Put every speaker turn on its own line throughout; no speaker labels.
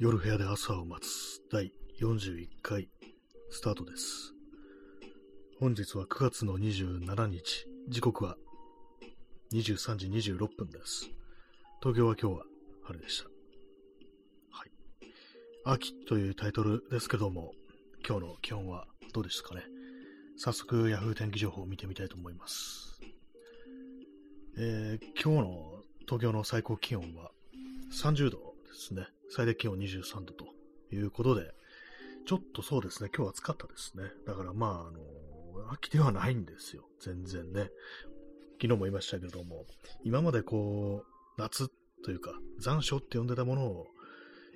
夜部屋で朝を待つ第41回スタートです。本日は9月の27日、時刻は23時26分です。東京は今日は晴れでした。はい。秋というタイトルですけども、今日の気温はどうですかね。早速、ヤフー天気情報を見てみたいと思います。えー今日の東京の最高気温は30度ですね。最低気温23度ということで、ちょっとそうですね、今日は暑かったですね。だからまあ、あの、秋ではないんですよ。全然ね。昨日も言いましたけれども、今までこう、夏というか、残暑って呼んでたものを、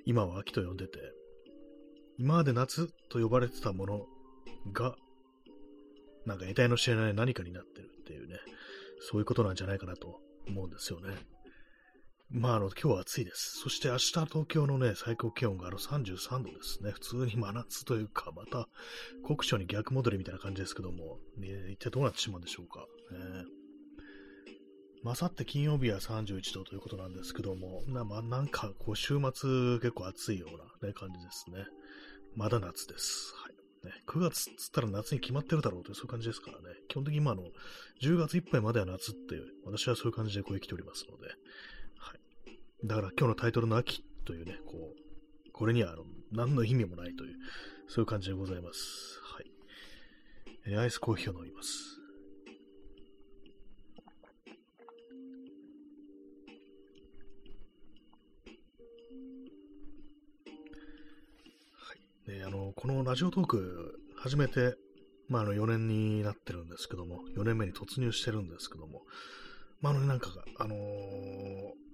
今は秋と呼んでて、今まで夏と呼ばれてたものが、なんか得体の知れない何かになってるっていうね、そういうことなんじゃないかなと思うんですよね。まあ、あの、今日は暑いです。そして明日東京のね、最高気温があの33度ですね。普通に真夏というか、また酷暑に逆戻りみたいな感じですけども、ね、一体どうなってしまうんでしょうか。ねまあ、明後日金曜日は31度ということなんですけども、なまあ、なんかこう週末結構暑いような、ね、感じですね。まだ夏です。はい。ね、9月っつったら夏に決まってるだろうというそういう感じですからね。基本的に今の、10月いっぱいまでは夏って、私はそういう感じでこう生きておりますので、だから今日のタイトルの秋というね、こう、これにはあの何の意味もないという、そういう感じでございます。はい。えーアイスコーヒーを飲みます。はい。ね、あの、このラジオトーク、初めて、まあ、あの、4年になってるんですけども、4年目に突入してるんですけども、まあ、あの、なんか、あのー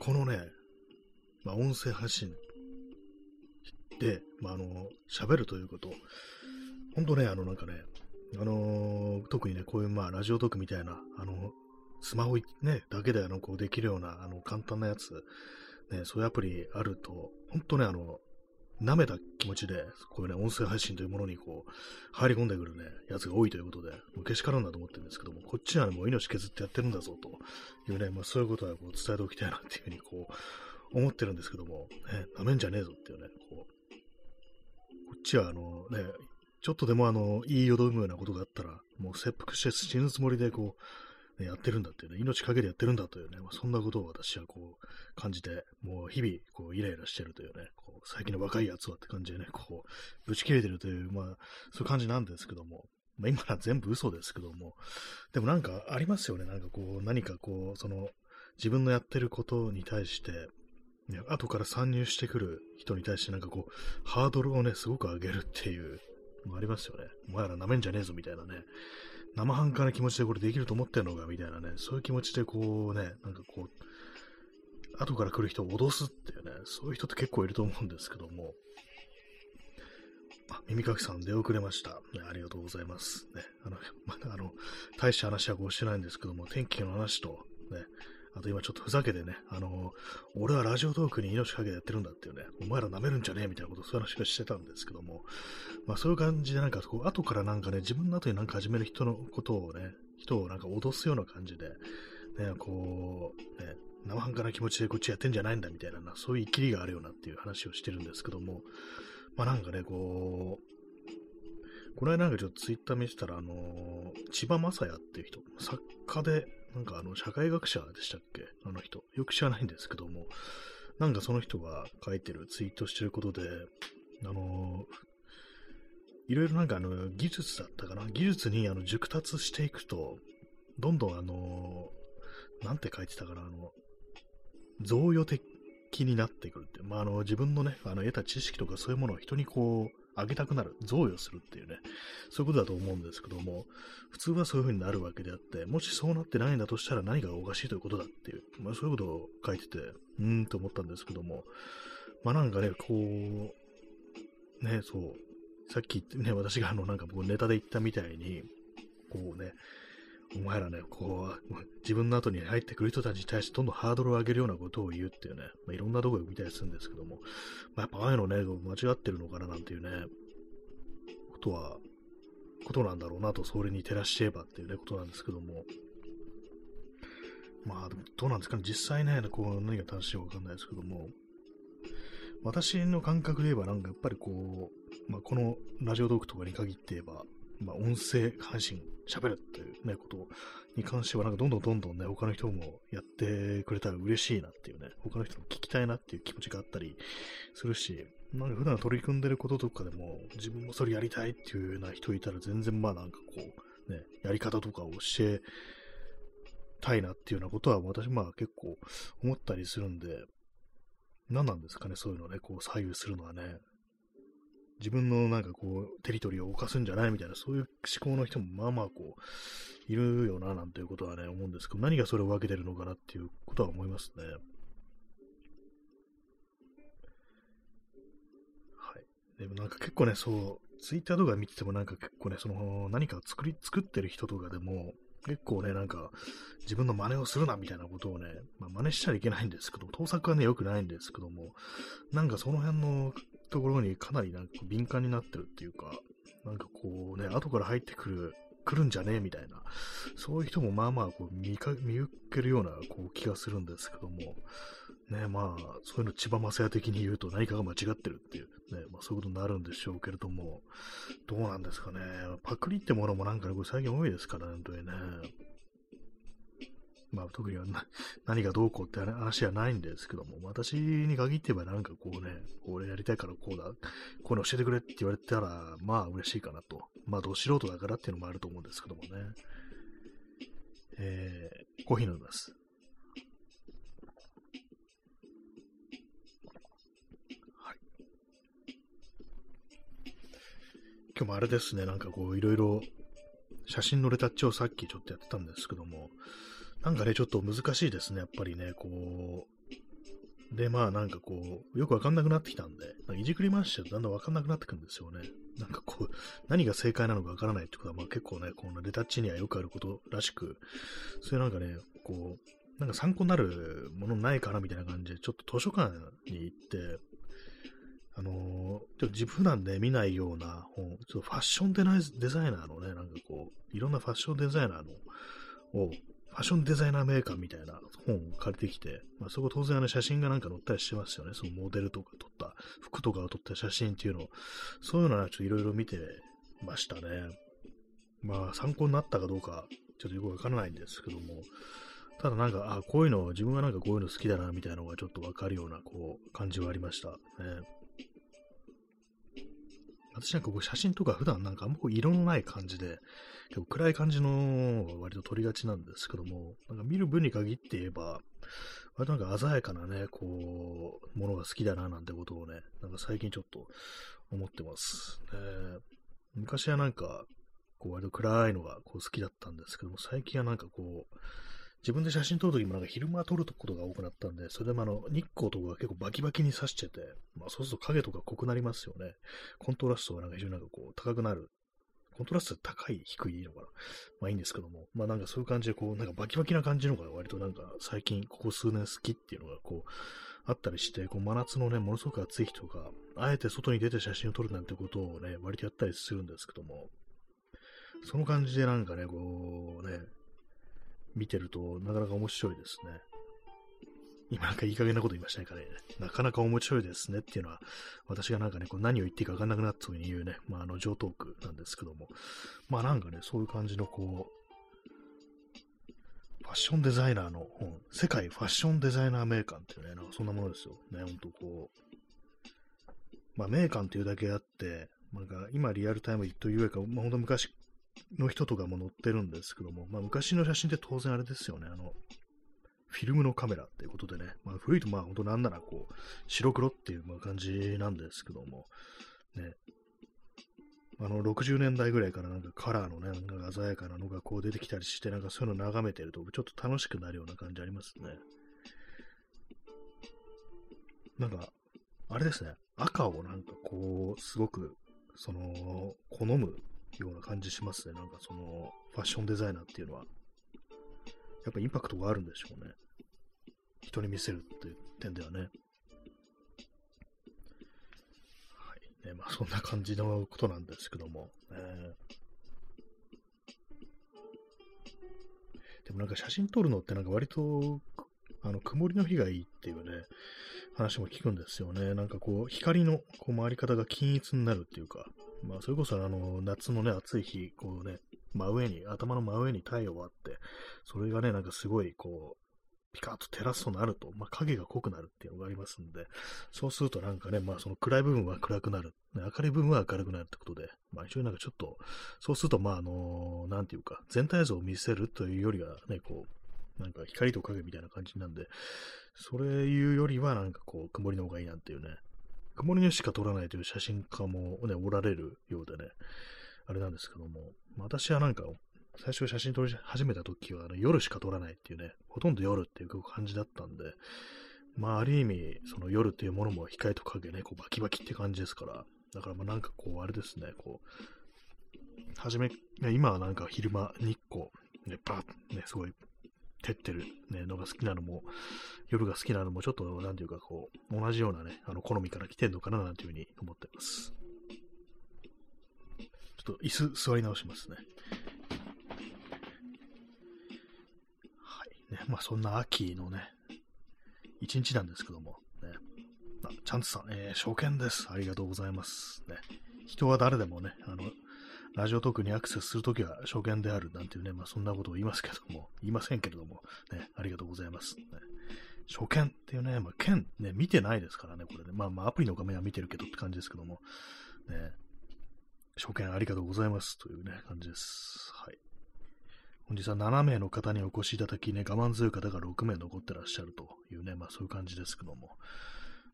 このね、まあ、音声発信で、まあ、あの、喋るということ、本当ね、あの、なんかね、あのー特にね、こういう、まあ、ラジオトークみたいな、あの、スマホね、だけで、あの、こう、できるような、あの、簡単なやつ、ね、そういうアプリあると、本当ね、あの、舐めた気持ちで、こういうね、音声配信というものにこう、入り込んでくるね、やつが多いということで、もうけしからんだと思ってるんですけども、こっちはね、もう命削ってやってるんだぞ、というね、まあそういうことはこう伝えておきたいなっていうふうにこう、思ってるんですけども、ね、舐めんじゃねえぞっていうね、こう、こっちはあのね、ちょっとでもあの、言いよどむようなことがあったら、もう切腹して死ぬつもりでこう、ね、やってるんだっていうね、命かけてやってるんだというね、まあ、そんなことを私はこう、感じて、もう日々、こう、イライラしてるというね、こう、最近の若いやつはって感じでね、こう、ぶち切れてるという、まあ、そういう感じなんですけども、まあ、今は全部嘘ですけども、でもなんかありますよね、なんかこう、何かこう、その、自分のやってることに対して、ね、後から参入してくる人に対してなんかこう、ハードルをね、すごく上げるっていう、のありますよね。お前ら舐めんじゃねえぞみたいなね。生半可な気持ちでこれできると思ってんのかみたいなね。そういう気持ちでこうね、なんかこう、後から来る人を脅すっていうね、そういう人って結構いると思うんですけども。あ、耳かきさん出遅れました。ね、ありがとうございます。ね、あの、まだあの、大した話はこうしてないんですけども、天気の話と、ね、あと今ちょっとふざけてね、あの、俺はラジオトークに命かけてやってるんだっていうね、お前ら舐めるんじゃねえみたいなこと、そういう話をしてたんですけども、まあそういう感じでなんかこう、後からなんかね、自分の後になんか始める人のことをね、人をなんか脅すような感じで、ね、こう、ね、生半可な気持ちでこっちやってんじゃないんだみたいな、そういう生きりがあるよなっていう話をしてるんですけども、まあなんかね、こう、この間なんかちょっとツイッター見てたら、あのー千葉雅也っていう人、作家で、なんかあの、社会学者でしたっけ？あの人。よく知らないんですけども、なんかその人が書いてる、ツイートしてることで、あのーいろいろなんかあの、技術だったかな？技術にあの、熟達していくと、どんどんあのーなんて書いてたかな？あの、贈与的になってくるって。まあ、あの、自分のね、あの、得た知識とかそういうものを人にこう、あげたくなる、贈与するっていうね、そういうことだと思うんですけども、普通はそういうふうになるわけであって、もしそうなってないんだとしたら何がおかしいということだっていう、まあそういうことを書いてて、うーんと思ったんですけども、まあなんかね、こう、ね、そう、さっきね、私があの、なんか僕ネタで言ったみたいに、こうね、お前らね、こう、自分の後に入ってくる人たちに対してどんどんハードルを上げるようなことを言うっていうね、まあ、いろんなとこで見たりするんですけども、まあ、やっぱああいうのね、間違ってるのかななんていうね、ことは、ことなんだろうなと、それに照らしえばっていうね、ことなんですけども、まあ、でもどうなんですかね、実際ね、こう、何が正しいかわかんないですけども、私の感覚で言えば、なんかやっぱりこう、まあ、このラジオトークとかに限って言えば、まあ、音声配信、喋るっていうね、ことに関しては、なんかどんどんどんどんね、他の人もやってくれたら嬉しいなっていうね、他の人も聞きたいなっていう気持ちがあったりするし、なんか普段取り組んでることとかでも、自分もそれやりたいっていうような人いたら、全然まあなんかこう、ね、やり方とかを教えたいなっていうようなことは、私まあ結構思ったりするんで、何なんですかね、そういうのね、こう左右するのはね。自分のなんかこう、テリトリーを犯すんじゃないみたいな、そういう思考の人もまあまあこう、いるよな、なんていうことはね、思うんですけど、何がそれを分けてるのかなっていうことは思いますね。はい。でもなんか結構ね、そう、ツイッターとか見ててもなんか結構ね、その何か作り、作ってる人とかでも、結構ね、なんか、自分の真似をするなみたいなことをね、まあ、真似しちゃいけないんですけど、盗作はね、良くないんですけども、なんかその辺のところにかなりなんか敏感になってるっていうか、なんかこうね、後から入ってくる、来るんじゃねえみたいな、そういう人もまあまあこう見か見受けるようなこう気がするんですけども、ね、まあ、そういうの千葉雅也的に言うと何かが間違ってるっていう、ね、まあそういうことになるんでしょうけれども、どうなんですかね。パクリってものもなんかね、これ最近多いですからね、本当にね。まあ特には 何がどうこうって話はないんですけども、私に限って言えばなんかこうね、俺やりたいからこうだ、こういうの教えてくれって言われたら、まあ嬉しいかなと。まあど素人だからっていうのもあると思うんですけどもね。えー、コーヒー飲みます。はい。今日もあれですね、なんかこういろいろ写真のレタッチをさっきちょっとやってたんですけども、なんかね、ちょっと難しいですね、やっぱりね、こう。で、まあなんかこう、よくわかんなくなってきたんで、いじくり回しちゃだんだんわかんなくなってくるんですよね。なんかこう、何が正解なのかわからないってことは、まあ結構ね、このレタッチにはよくあることらしく、そういうなんかね、こう、なんか参考になるものないかなみたいな感じで、ちょっと図書館に行って、あのー、ちょっと自分普段ね、見ないような本、ちょっとファッションデザイナーのね、なんかこう、いろんなファッションデザイナーのをファッションデザイナーメーカーみたいな本を借りてきて、まあ、そこ当然あの写真がなんか載ったりしてますよね。そのモデルとか撮った、服とかを撮った写真っていうのを、そういうのはちょっといろいろ見てましたね。まあ参考になったかどうか、ちょっとよくわからないんですけども、ただなんか、あ、こういうの、自分がなんかこういうの好きだな、みたいなのがちょっとわかるような、こう、感じはありました。ね。私なんかこう写真とか普段なんかあんまこう色のない感じで、結構暗い感じのが割と撮りがちなんですけども、なんか見る分に限って言えば、割となんか鮮やかなね、こう、ものが好きだななんてことをね、なんか最近ちょっと思ってます。ね、昔はなんか、こう割と暗いのがこう好きだったんですけども、最近はなんかこう、自分で写真撮るときもなんか昼間撮ることが多くなったんで、それでもあの、日光とかが結構バキバキに刺してて、まあそうすると影とか濃くなりますよね。コントラストがなんか非常になんかこう高くなるコントラスト高い、低いのかな。まあいいんですけども、まあなんかそういう感じで、こう、なんかバキバキな感じのが割となんか最近、ここ数年好きっていうのがこう、あったりして、こう真夏のね、ものすごく暑い日とか、あえて外に出て写真を撮るなんてことをね、割とやったりするんですけども、その感じでなんかね、こうね、見てるとなかなか面白いですね。今なんかいい加減なこと言いましたね、彼、ね。なかなか面白いですねっていうのは、私がなんかね、こう何を言っていいか分かんなくなった時に言うね、まあ、あの、上トークなんですけども、まあなんかね、そういう感じのこう、ファッションデザイナーの本、世界ファッションデザイナー名鑑っていうね、なんかそんなものですよ。ね、ほんとこう、まあ名鑑っていうだけあって、なんか今リアルタイム言っというか、まあ本当昔の人とかも載ってるんですけども、まあ昔の写真って当然あれですよね、あの、フィルムのカメラっていうことでね、まあ、古いとまあ本当なんならこう、白黒っていうまあ感じなんですけども、ね、あの、60年代ぐらいからなんかカラーのね、なんか鮮やかなのがこう出てきたりして、なんかそういうの眺めてると、ちょっと楽しくなるような感じありますね。なんか、あれですね、赤をなんかこう、すごく、その、好むような感じしますね。なんかその、ファッションデザイナーっていうのは。やっぱインパクトがあるんでしょうね。人に見せるっていう点ではね。はい。ね、まあそんな感じのことなんですけども。えーでもなんか写真撮るのってなんか割と、あの、曇りの日がいいっていうね、話も聞くんですよね。なんかこう、光のこう回り方が均一になるっていうか、まあ、それこそあの、夏のね、暑い日、こうね、真上に、頭の真上に太陽があって、それがね、なんかすごい、こう、ピカッと照らすとなると、まあ、影が濃くなるっていうのがありますんで、そうするとなんかね、まあその暗い部分は暗くなる、明るい部分は明るくなるってことで、まあ非常になんかちょっと、そうするとまああの、なんていうか、全体像を見せるというよりはね、こう、なんか光と影みたいな感じなんで、それいうよりはなんかこう、曇りの方がいいなんていうね、曇りにしか撮らないという写真家もね、おられるようでね、あれなんですけども、私はなんか最初写真撮り始めた時はあの夜しか撮らないっていうね、ほとんど夜っていう感じだったんで、まあある意味、その夜っていうものも光と影ね、こうバキバキって感じですから、だからまあなんかこうあれですね、こう、はじめ、今はなんか昼間日光、ね、バッ、ね、すごい照ってる、ね、のが好きなのも、夜が好きなのもちょっとなんていうかこう、同じようなね、あの好みから来てんのかななんていうふうに思ってます。ちょっと椅子座り直しますね。はいね、まあそんな秋のね、一日なんですけども、ね、あチャンツさん、えー、初見です。ありがとうございます。ね、人は誰でもね、あの、ラジオトークにアクセスするときは初見であるなんていうね、まあそんなことを言いますけども、言いませんけれども、ね、ありがとうございます。ね、初見っていうね、まあ、剣ね、見てないですからね、これね。まあまあアプリの画面は見てるけどって感じですけども、ね、初見ありがとうございますというね、感じです。はい。本日は7名の方にお越しいただきね、我慢強い方が6名残ってらっしゃるというね、まあそういう感じですけども。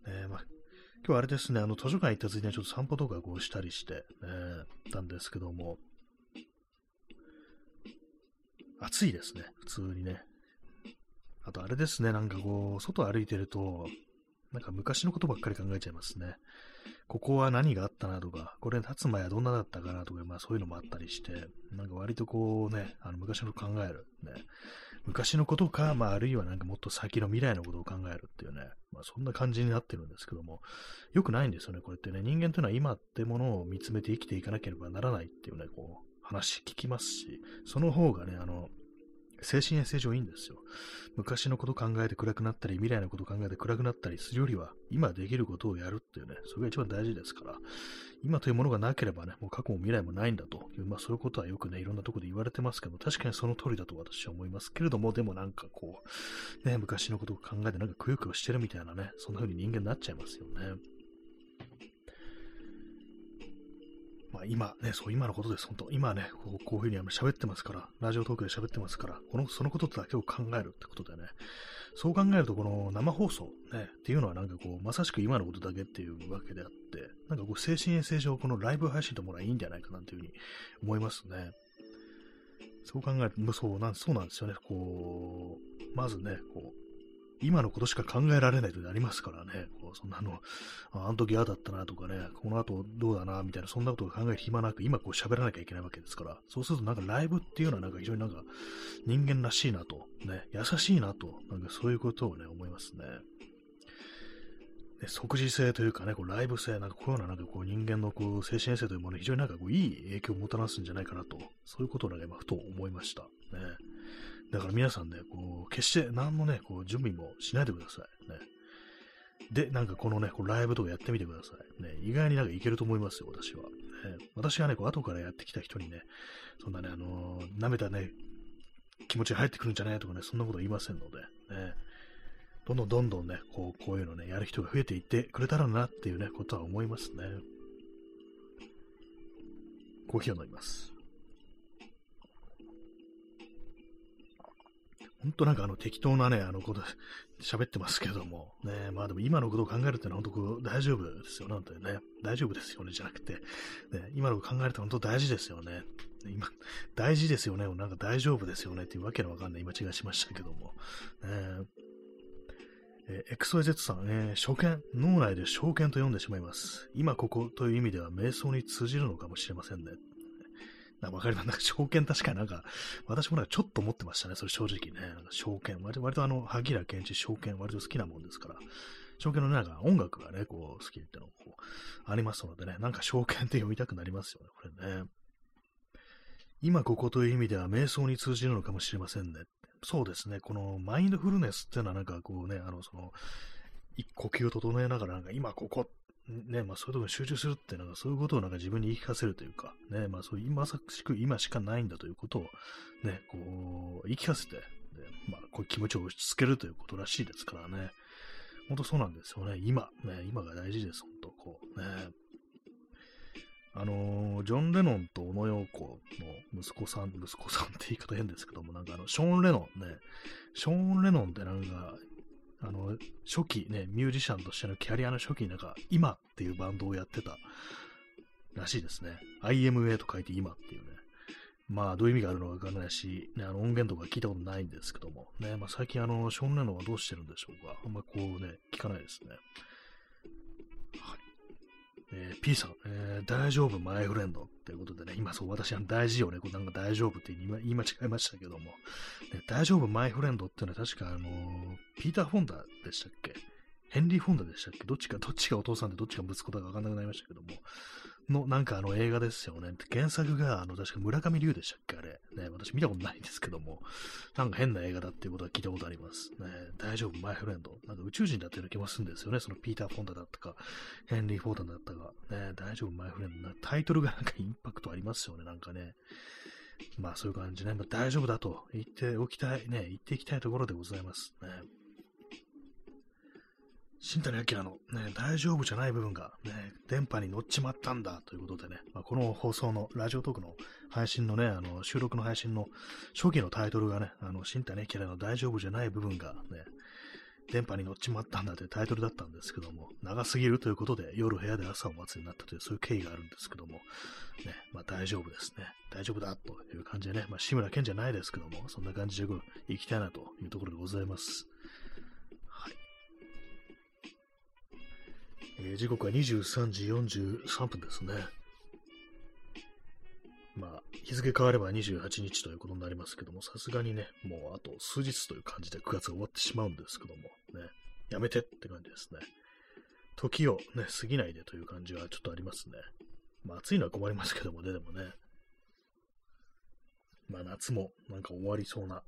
えー、まあ、今日はあれですね、あの図書館行ったついでにちょっと散歩とかこうしたりして、えー、たんですけども、暑いですね、普通にね。あとあれですね、なんかこう、外歩いてると、なんか昔のことばっかり考えちゃいますね。ここは何があったなとか、これ立つ前はどんなだったかなとか、まあそういうのもあったりして、なんか割とこうね、あの昔の考える、ね、昔のことか、まああるいはなんかもっと先の未来のことを考えるっていうね、まあそんな感じになってるんですけども、よくないんですよね、これってね、人間というのは今ってものを見つめて生きていかなければならないっていうね、こう、話聞きますし、その方がね、あの、精神衛生上いいんですよ。昔のこと考えて暗くなったり、未来のこと考えて暗くなったりするよりは、今できることをやるっていうね、それが一番大事ですから、今というものがなければね、もう過去も未来もないんだという、まあそういうことはよくね、いろんなとこで言われてますけど、確かにその通りだと私は思いますけれども、でもなんかこう、ね、昔のことを考えてなんかくよくよしてるみたいなね、そんな風に人間になっちゃいますよね。まあ今ね、そう今のことです、本当今ね、こうこういうふうに喋ってますから、ラジオトークで喋ってますから、この、そのことだけを考えるってことでね、そう考えるとこの生放送ね、っていうのはなんかこう、まさしく今のことだけっていうわけであって、なんかこう、精神衛生上このライブ配信とものはいいんじゃないかなというふうに思いますね。そう考えると、そうなんそうなんですよね。こう、まずね、こう、今のことしか考えられないとなりますからね。こうそんなの、あの時ああだったなとかね、この後どうだな、みたいな、そんなことを考える暇なく、今こう喋らなきゃいけないわけですから、そうするとなんかライブっていうのはなんか非常になんか人間らしいなと、ね、優しいなと、なんかそういうことをね、思いますね。ね、即時性というかね、こうライブ性、なんかこういうようななんかこう人間のこう精神衛生というものに非常になんかこういい影響をもたらすんじゃないかなと、そういうことをなんか今ふと思いました。ね。だから皆さんね、こう、決して何のね、こう、準備もしないでください。ね。で、なんかこのね、こうライブとかやってみてください。ね、意外になんかいけると思いますよ、私は。ね、私はね、こう後からやってきた人にね、そんなね、あのー、舐めたね、気持ちが入ってくるんじゃないとかね、そんなこと言いませんので、ね、どんどんどんどんね、こう、こういうのね、やる人が増えていってくれたらなっていうね、ことは思いますね。コーヒーを飲みます。本当なんかあの適当なね、あのこと喋ってますけども、ね、まあでも今のことを考えるってのは本当こう大丈夫ですよ、なんてね、大丈夫ですよね、じゃなくて、ね、今のこと考えるって本当大事ですよね。今、大事ですよね、なんか大丈夫ですよね。っていうわけのわかんない。今違いしましたけども、ね、えー、XYZ さん、えー、初見、脳内で証券と読んでしまいます。今ここという意味では瞑想に通じるのかもしれませんね。なんかわかります。なんか証券確かになんか、私もなんかちょっと思ってましたね。それ正直ね。証券。割と割とあの、萩原健一証券割と好きなもんですから。証券のなんか音楽がね、こう好きってのこう、ありますのでね。なんか証券って読みたくなりますよね。これね。今ここという意味では瞑想に通じるのかもしれませんね。そうですね。このマインドフルネスっていうのはなんかこうね、あの、その、呼吸を整えながら、なんか今ここっ、ね、まあそういうところに集中するって、なんかそういうことをなんか自分に言い聞かせるというか、ね、まあそういう今さしく今しかないんだということを、ね、こう、言い聞かせて、ねまあこういう気持ちを押し付けるということらしいですからね。本当そうなんですよね。今、ね、今が大事です、本当こう、ね。あのー、ジョン・レノンと小野洋子の息子さん、息子さんって言い方変ですけども、なんかあの、ショーン・レノンね、ショーン・レノンってなんか、あの、初期ね、ミュージシャンとしてのキャリアの初期になんか、今っていうバンドをやってたらしいですね。IMA と書いて今っていうね。まあ、どういう意味があるのかわからないし、ね、あの音源とか聞いたことないんですけども、ね、まあ最近あの、ショーン・レノンはどうしてるんでしょうか。あんまこうね、聞かないですね。はいえー、P さん、えー、大丈夫、マイフレンド。ということでね、今そう、私は大事よね、これなんか大丈夫って言い間違えましたけども、ね、大丈夫、マイフレンドっていうのは確かあの、ピーター・フォンダでしたっけ？ヘンリー・フォンダでしたっけ？どっちか、どっちがお父さんでどっちが息子だかわかんなくなりましたけども、の、なんかあの映画ですよね。原作が、あの、確か村上龍でしたっけあれ。ね、私見たことないんですけども、なんか変な映画だっていうことは聞いたことあります。ね、大丈夫、マイフレンド。なんか宇宙人だったような気もするんですよね。そのピーター・フォンダだったか、ヘンリー・フォーダだったか、ね、大丈夫、マイフレンド。タイトルがなんかインパクトありますよね、なんかね。まあそういう感じね。まあ、大丈夫だと言っておきたい、ね、言っていきたいところでございます。ね。新谷明のね、大丈夫じゃない部分がね、電波に乗っちまったんだということでね、まあ、この放送のラジオトークの配信のね、あの収録の配信の初期のタイトルがね、あの新谷明の大丈夫じゃない部分がね、電波に乗っちまったんだというタイトルだったんですけども、長すぎるということで夜部屋で朝を待つになったというそういう経緯があるんですけども、ね、まあ大丈夫ですね。大丈夫だという感じでね、まあ志村けんじゃないですけども、そんな感じで行きたいなというところでございます。えー、時刻は23時43分ですね。まあ、日付変われば28日ということになりますけども、さすがにね、もうあと数日という感じで9月が終わってしまうんですけども、ね、やめてって感じですね。時をね、過ぎないでという感じはちょっとありますね。まあ暑いのは困りますけどもね、でもね。まあ夏もなんか終わりそうな、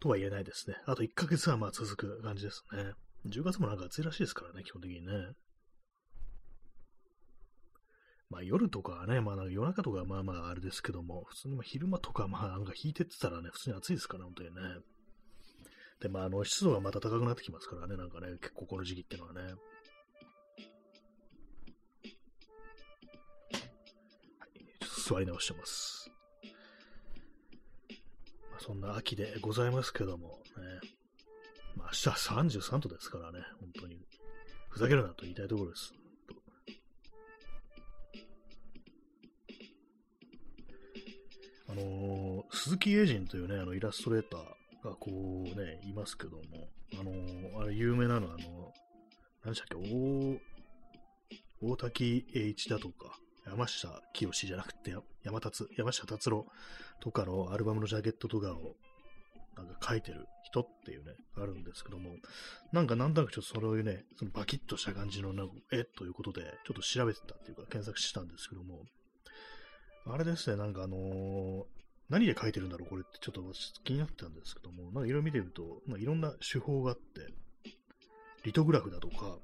とは言えないですね。あと1ヶ月はまあ続く感じですね。10月もなんか暑いらしいですからね、基本的にね。まあ夜とかね、まあ夜中とかまあまああれですけども、普通に昼間とかまあなんか引いてってたらね、普通に暑いですから、本当にね。で、まああの湿度がまた高くなってきますからね、なんかね、結構この時期っていうのはね。座り直してます。まあそんな秋でございますけども、ね。まあ明日は33度ですからね、本当に。ふざけるなと言いたいところです。あのー、鈴木英人というね、あのイラストレーターがこうね、いますけども、あのー、あれ有名なのは、あの、何でしたっけ、大、大滝栄一だとか、山下清じゃなくて、山達、山下達郎とかのアルバムのジャケットとかを、なんか書いてる人っていうね、あるんですけども、なんかなんとなくちょっとそういうね、そのバキッとした感じのなんか絵ということで、ちょっと調べてたっていうか検索してたんですけども、あれですね、なんかあのー、何で書いてるんだろう、これってちょっと気になってたんですけども、なんかいろいろ見てると、まあ、いろんな手法があって、リトグラフだとか、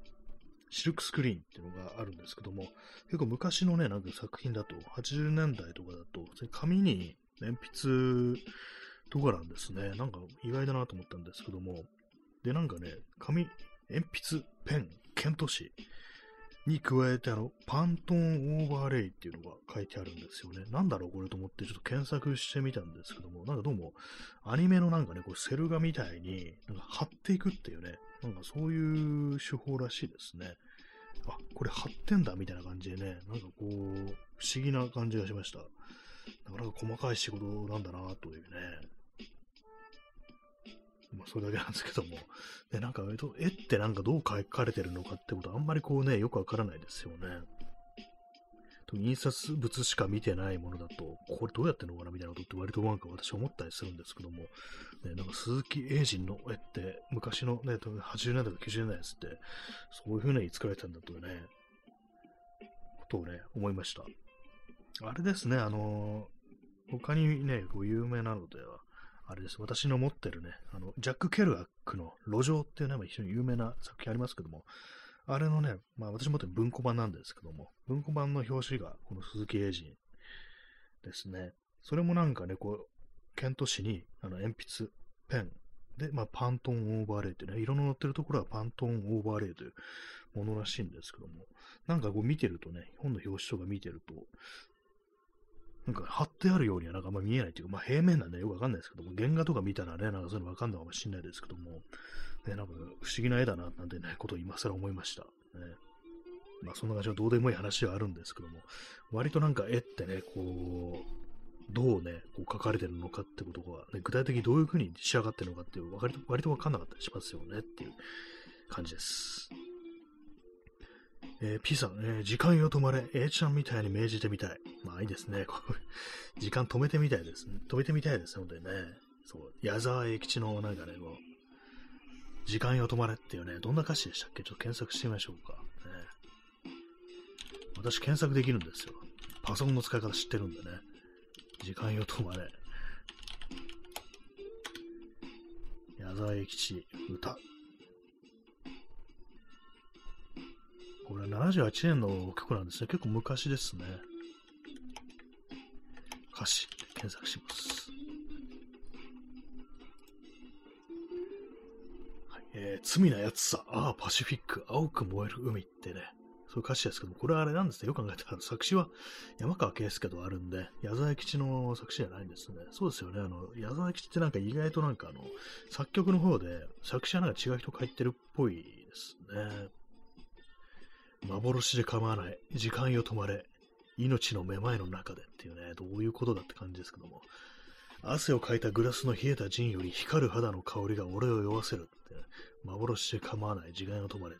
シルクスクリーンっていうのがあるんですけども、結構昔のね、なんか作品だと、80年代とかだと、紙に鉛筆とかなんですね。なんか意外だなと思ったんですけども、で、なんかね、紙、鉛筆、ペン、ケント紙、に加えて、あの、パントンオーバーレイっていうのが書いてあるんですよね。なんだろうこれと思ってちょっと検索してみたんですけども、なんかどうも、アニメのなんかね、こうセル画みたいに、なんか貼っていくっていうね、なんかそういう手法らしいですね。あ、これ貼ってんだみたいな感じでね、なんかこう、不思議な感じがしました。なかなか細かい仕事なんだなというね、まあ、それだけなんですけども、ね、なんか、絵ってなんかどう描かれてるのかってことあんまりこうね、よくわからないですよね。印刷物しか見てないものだと、これどうやってるのかなみたいなことって割となんか私思ったりするんですけども、ね、なんか鈴木英人の絵って昔のね、80年代か90年代ですって、そういう風に作られてたんだとね、ことをね、思いました。あれですね、あのー、他にね、こう有名なのでは、あれです。私の持ってるね、あの、ジャック・ケルアックの路上っていうね、非常に有名な作品ありますけども、あれのね、まあ私持ってる文庫版なんですけども、文庫版の表紙がこの鈴木英二ですね。それもなんかね、こう、ケント紙にあの鉛筆、ペン、で、まあ、パントンオーバーレイってね、色の乗ってるところはパントンオーバーレイというものらしいんですけども、なんかこう見てるとね、本の表紙とか見てると、なんか貼ってあるようにはなんかあんま見えないっていうか、まあ平面なんでよくわかんないですけども、原画とか見たらね、なんかそういうのわかんないかもしれないですけども、ね、なんか不思議な絵だな、なんてね、ことを今更思いました。ね。まあそんな感じはどうでもいい話はあるんですけども、割となんか絵ってね、こう、どうね、こう書かれてるのかってことが、ね、具体的にどういう風に仕上がってるのかっていう、割と割とわかんなかったりしますよねっていう感じです。えー、P さん、えー、時間よ止まれ、A ちゃんみたいに命じてみたい。まあいいですね。時間止めてみたいです。止めてみたいですね、本当にね。そう、矢沢永吉のなんかね、こう、時間よ止まれっていうね、どんな歌詞でしたっけ？ちょっと検索してみましょうか。ね、私検索できるんですよ。パソコンの使い方知ってるんでね。時間よ止まれ。矢沢永吉、歌。これ78年の曲なんですね。結構昔ですね。歌詞、検索します。はい、えー、罪なやつさ、ああ、パシフィック、青く燃える海ってね、そういう歌詞ですけども、これはあれなんですね。よく考えたら、作詞は山川圭介とあるんで、矢沢吉の作詞じゃないんですね。そうですよね。あの、矢沢吉ってなんか意外となんかあの、作曲の方で作詞はなんか違う人書いてるっぽいですね。幻で構わない。時間よ止まれ。命のめまいの中でっていうね、どういうことだって感じですけども。汗をかいたグラスの冷えたジンより光る肌の香りが俺を酔わせるって、ね、幻で構わない時間よ止まれ。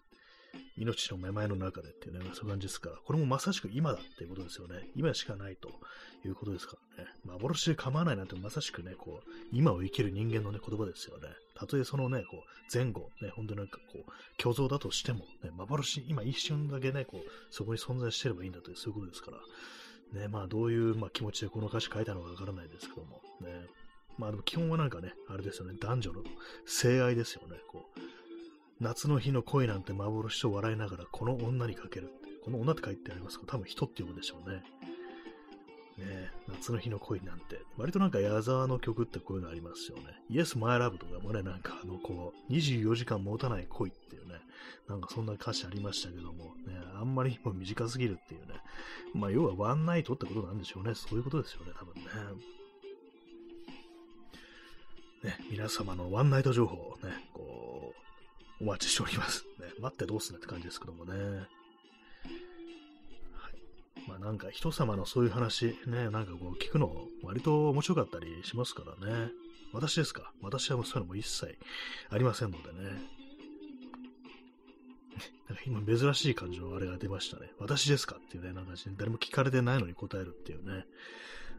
命のめまいの中でっていうね、そういう感じですから、これもまさしく今だっていうことですよね。今しかないということですからね。幻で構わないなんてまさしくね、こう、今を生きる人間のね、言葉ですよね。たとえそのね、こう、前後、ね、本当になんかこう、虚像だとしても、ね、幻、今一瞬だけね、こう、そこに存在してればいいんだという、そういうことですから。ね、まあ、どういう、まあ、気持ちでこの歌詞書いたのかわからないですけども、ね。まあ、でも基本はなんかね、あれですよね、男女の性愛ですよね、こう。夏の日の恋なんて幻と笑いながらこの女にかけるって。この女って書いてありますけど、多分人って読むでしょうね。ね夏の日の恋なんて。割となんか矢沢の曲ってこういうのありますよね。Yes, My Love とかもね、なんかあの、こう、24時間持たない恋っていうね、なんかそんな歌詞ありましたけども、ね、あんまりもう短すぎるっていうね。まあ、要はワンナイトってことなんでしょうね。そういうことですよね、多分ね。ね、皆様のワンナイト情報をね、こう、お待ちしております。ね、待ってどうすんだって感じですけどもね。まあなんか人様のそういう話、ね、なんかこう聞くの割と面白かったりしますからね。私ですか？私はもうそういうのも一切ありませんのでね。なんか今珍しい感じのあれが出ましたね。私ですか？っていうね、なんか誰も聞かれてないのに答えるっていうね。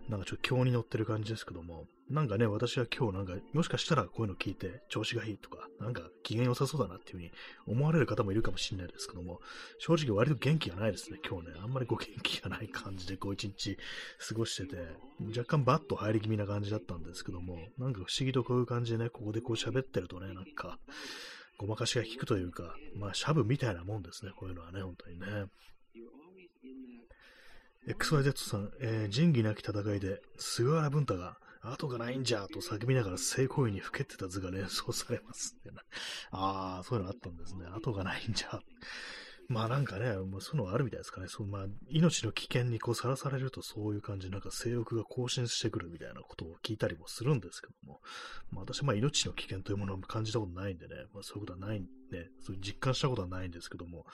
なんかちょっと今日に乗ってる感じですけども、なんかね、私は今日なんか、もしかしたらこういうの聞いて調子がいいとか、なんか機嫌良さそうだなっていう風に思われる方もいるかもしれないですけども、正直割と元気がないですね、今日ね。あんまりこう元気がない感じでこう一日過ごしてて、若干バッと入り気味な感じだったんですけども、なんか不思議とこういう感じでね、ここでこう喋ってるとね、なんか、ごまかしが効くというか、まあ、シャブみたいなもんですね、こういうのはね、本当にね。XYZ さん、えー、仁義なき戦いで、菅原文太が、後がないんじゃと叫びながら性行為にふけてた図が連想されますああ、そういうのあったんですね。後がないんじゃ。まあなんかね、まあ、そういうのがあるみたいですかね。そうまあ、命の危険にこうさらされるとそういう感じ、なんか性欲が更新してくるみたいなことを聞いたりもするんですけども、まあ私まあ命の危険というものを感じたことないんでね、まあそういうことはない、ね、そういう実感したことはないんですけども、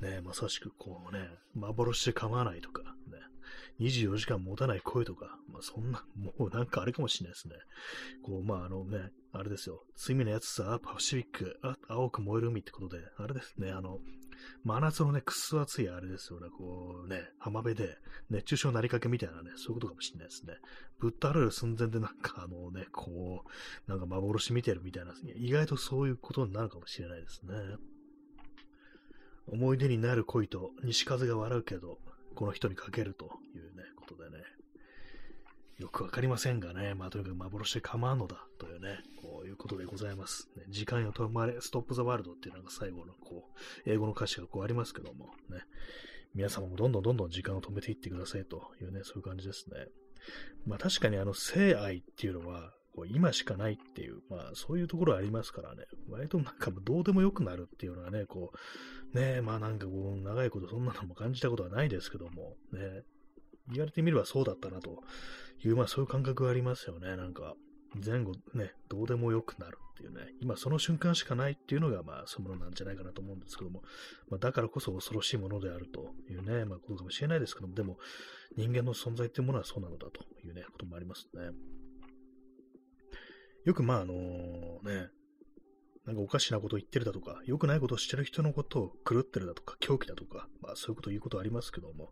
ね、まさしくこうね、幻で構わないとか、ね、24時間持たない声とか、まあそんな、もうなんかあれかもしれないですね。こう、まああのね、あれですよ、罪のやつさ、パシフィック、あ青く燃える海ってことで、あれですね、あの、真夏のね、くっそ暑いあれですよね、こうね、浜辺で熱中症なりかけみたいなね、そういうことかもしれないですね。ぶっ倒れる寸前でなんかあのね、こう、なんか幻見てるみたいな、意外とそういうことになるかもしれないですね。思い出になる恋と西風が笑うけど、この人にかけるというね、ことでね。よくわかりませんがね、まあとにかく幻で構わんのだというね、こういうことでございます。ね、時間よ止まれ、ストップザワールドっていうのが最後のこう、英語の歌詞がこうありますけども、ね、皆様もどんどんどんどん時間を止めていってくださいというね、そういう感じですね。まあ確かにあの、性愛っていうのは、こう今しかないっていう、まあそういうところありますからね、割となんかどうでもよくなるっていうのはね、こう、ね、まあなんかこう、長いことそんなのも感じたことはないですけども、ね、言われてみればそうだったなという、まあそういう感覚がありますよね、なんか。前後ね、どうでもよくなるっていうね、今その瞬間しかないっていうのが、まあ、そういうものなんじゃないかなと思うんですけども、まあ、だからこそ恐ろしいものであるというね、まあ、ことかもしれないですけども、でも、人間の存在っていうものはそうなのだというね、こともありますね。よくまああのね、なんかおかしなことを言ってるだとか、良くないことをしてる人のことを狂ってるだとか、狂気だとか、まあそういうことを言うことはありますけども、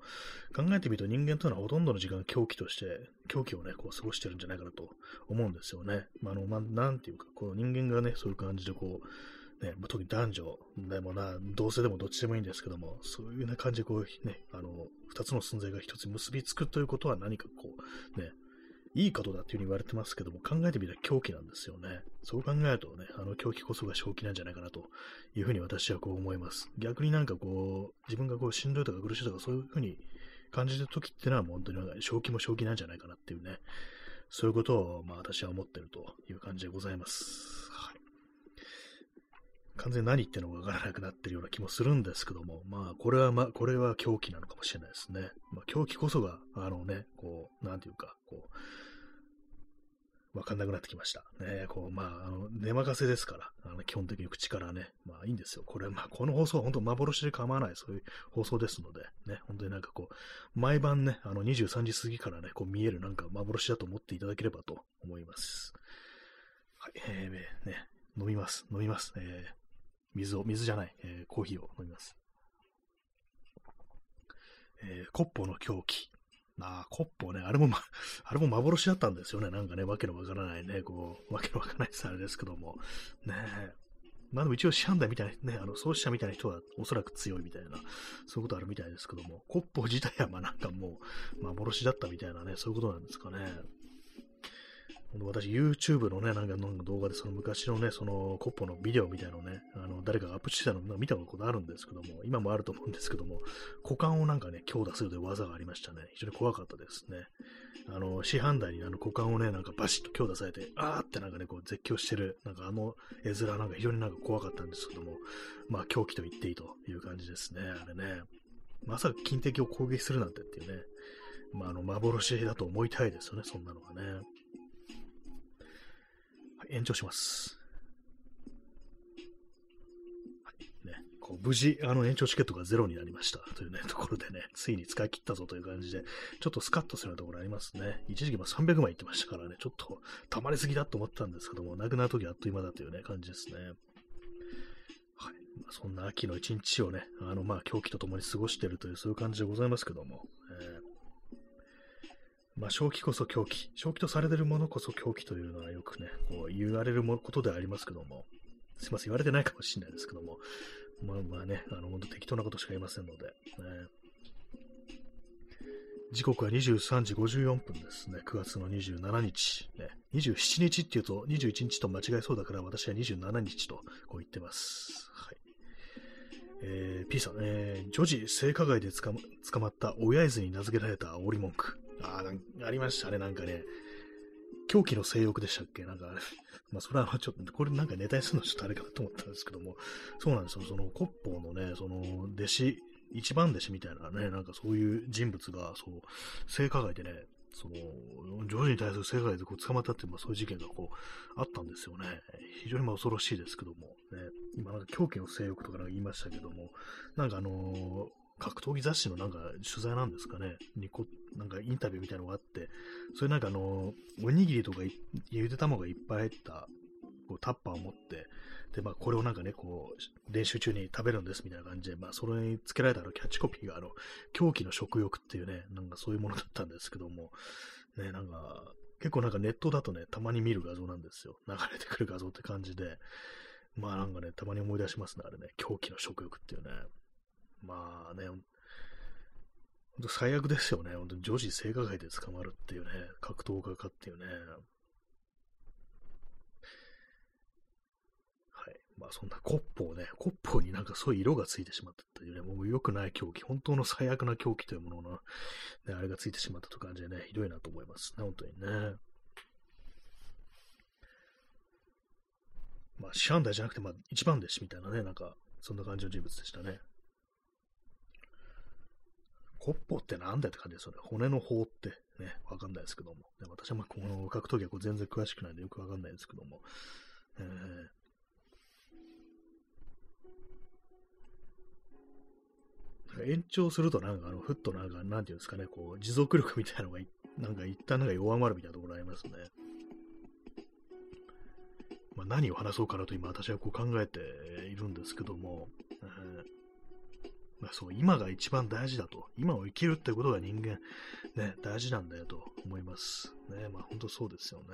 考えてみると人間というのはほとんどの時間狂気として、狂気をね、こう過ごしてるんじゃないかなと思うんですよね。まあ、あの、まあ、なんていうか、この人間がね、そういう感じでこう、ね、特に男女でもな、同性でもどっちでもいいんですけども、そういうな感じでこう、ね、あの、二つの存在が一つ結びつくということは何かこう、ね、いいことだっていうふうに言われてますけども、考えてみたら狂気なんですよね。そう考えるとね、あの狂気こそが正気なんじゃないかなというふうに私はこう思います。逆になんかこう、自分がこうしんどいとか苦しいとかそういうふうに感じる時ってのは本当に正気も正気なんじゃないかなっていうね、そういうことをまあ私は思ってるという感じでございます。はい。完全に何言ってるのかわからなくなってるような気もするんですけども、まあ、これは、まあ、これは狂気なのかもしれないですね。まあ、狂気こそが、あのね、こう、なんていうか、こう、わかんなくなってきました。ね、こう、まあ、あの、寝任せですから、あの基本的に口からね、まあいいんですよ。これ、まあ、この放送は本当幻で構わない、そういう放送ですので、ね、本当になんかこう、毎晩ね、あの、23時過ぎからね、こう見えるなんか幻だと思っていただければと思います。はい、えー、ね、飲みます、飲みます。えー、水を、水じゃない、えー、コーヒーを飲みます。えー、コッポの狂気。ああ、コッポね、あれも、ま、あれも幻だったんですよね。なんかね、わけのわからないね、こう、わけのわからないですあれですけども。ねえ。まあでも一応、シャンダみたいな、ね、あの、創始者みたいな人はおそらく強いみたいな、そういうことあるみたいですけども、コッポ自体はまあなんかもう、幻だったみたいなね、そういうことなんですかね。私、YouTube のね、なんかの動画で、その昔のね、そのコッポのビデオみたいなのね、あの、誰かがアップしてたのを見たことあるんですけども、今もあると思うんですけども、股間をなんかね、強打するという技がありましたね。非常に怖かったですね。あの、市販台にあの股間をね、なんかバシッと強打されて、あーってなんかね、こう絶叫してる、なんかあの絵面なんか非常になんか怖かったんですけども、まあ狂気と言っていいという感じですね、あれね。まさか金敵を攻撃するなんてっていうね、まああの幻だと思いたいですよね、そんなのがね。延長します。はいね、こう無事、あの延長チケットがゼロになりましたというね、ところでね、ついに使い切ったぞという感じで、ちょっとスカッとするところありますね。一時期も300万いってましたからね、ちょっと溜まりすぎだと思ったんですけども、なくなるときあっという間だというね、感じですね。はい。まあ、そんな秋の一日をね、あの、まあ、狂気と共に過ごしているという、そういう感じでございますけども、えーまあ、正気こそ狂気。正気とされてるものこそ狂気というのはよくね、こう言われることでありますけども、すいません、言われてないかもしれないですけども、まあまあね、あの、本当適当なことしか言いませんので、ね、時刻は23時54分ですね。9月の27日。ね、27日っていうと21日と間違えそうだから私は27日とこう言ってます。はい。えー、P さん、えー、女児性加害で捕ま捕まった親絵図に名付けられた煽り文句。ああ、ありましたね、なんかね。狂気の性欲でしたっけ？なんか、まあ、それはちょっと、これなんかネタにするのちょっとあれかなと思ったんですけども、そうなんですよ。その、コッポーのね、その、弟子、一番弟子みたいなね、なんかそういう人物が、そう、性加害でね、その、女児に対する性加害でこう捕まったっていう、まあ、そういう事件がこう、あったんですよね。非常にまあ恐ろしいですけども、ね、今なんか狂気の性欲とかなんか言いましたけども、なんかあのー格闘技雑誌のなんか取材なんですかね、にこなんかインタビューみたいなのがあって、それなんかあの、おにぎりとかゆで卵がいっぱい入ったこうタッパーを持って、で、まあ、これをなんかね、こう、練習中に食べるんですみたいな感じで、まあ、それにつけられたのキャッチコピーが、あの、狂気の食欲っていうね、なんかそういうものだったんですけども、ね、なんか、結構なんかネットだとね、たまに見る画像なんですよ。流れてくる画像って感じで、まあなんかね、たまに思い出しますね、あれね、狂気の食欲っていうね。まあね、本当最悪ですよね。本当に女子性加害で捕まるっていうね、格闘家かっていうね。はい。まあそんなコッポをね、コッポになんかそういう色がついてしまったっていうね、もう良くない狂気、本当の最悪な狂気というものの、ね、あれがついてしまったという感じでね、ひどいなと思いますね、本当にね。まあ、師範代じゃなくて、まあ、一番弟子みたいなね、なんか、そんな感じの人物でしたね。コッポってなんだって感じですよね。骨の方ってね、わかんないですけども。ね、私はまこの格闘技は全然詳しくないんでよくわかんないですけども。えー、延長するとなんかあの、ふっとなんか、なんていうんですかね、こう、持続力みたいなのが、なんか一旦なんか弱まるみたいなところありますね。まあ、何を話そうかなと今私はこう考えているんですけども、えーまあ、そう、今が一番大事だと。今を生きるってことが人間、ね、大事なんだよと思います。ね、まあ本当そうですよね。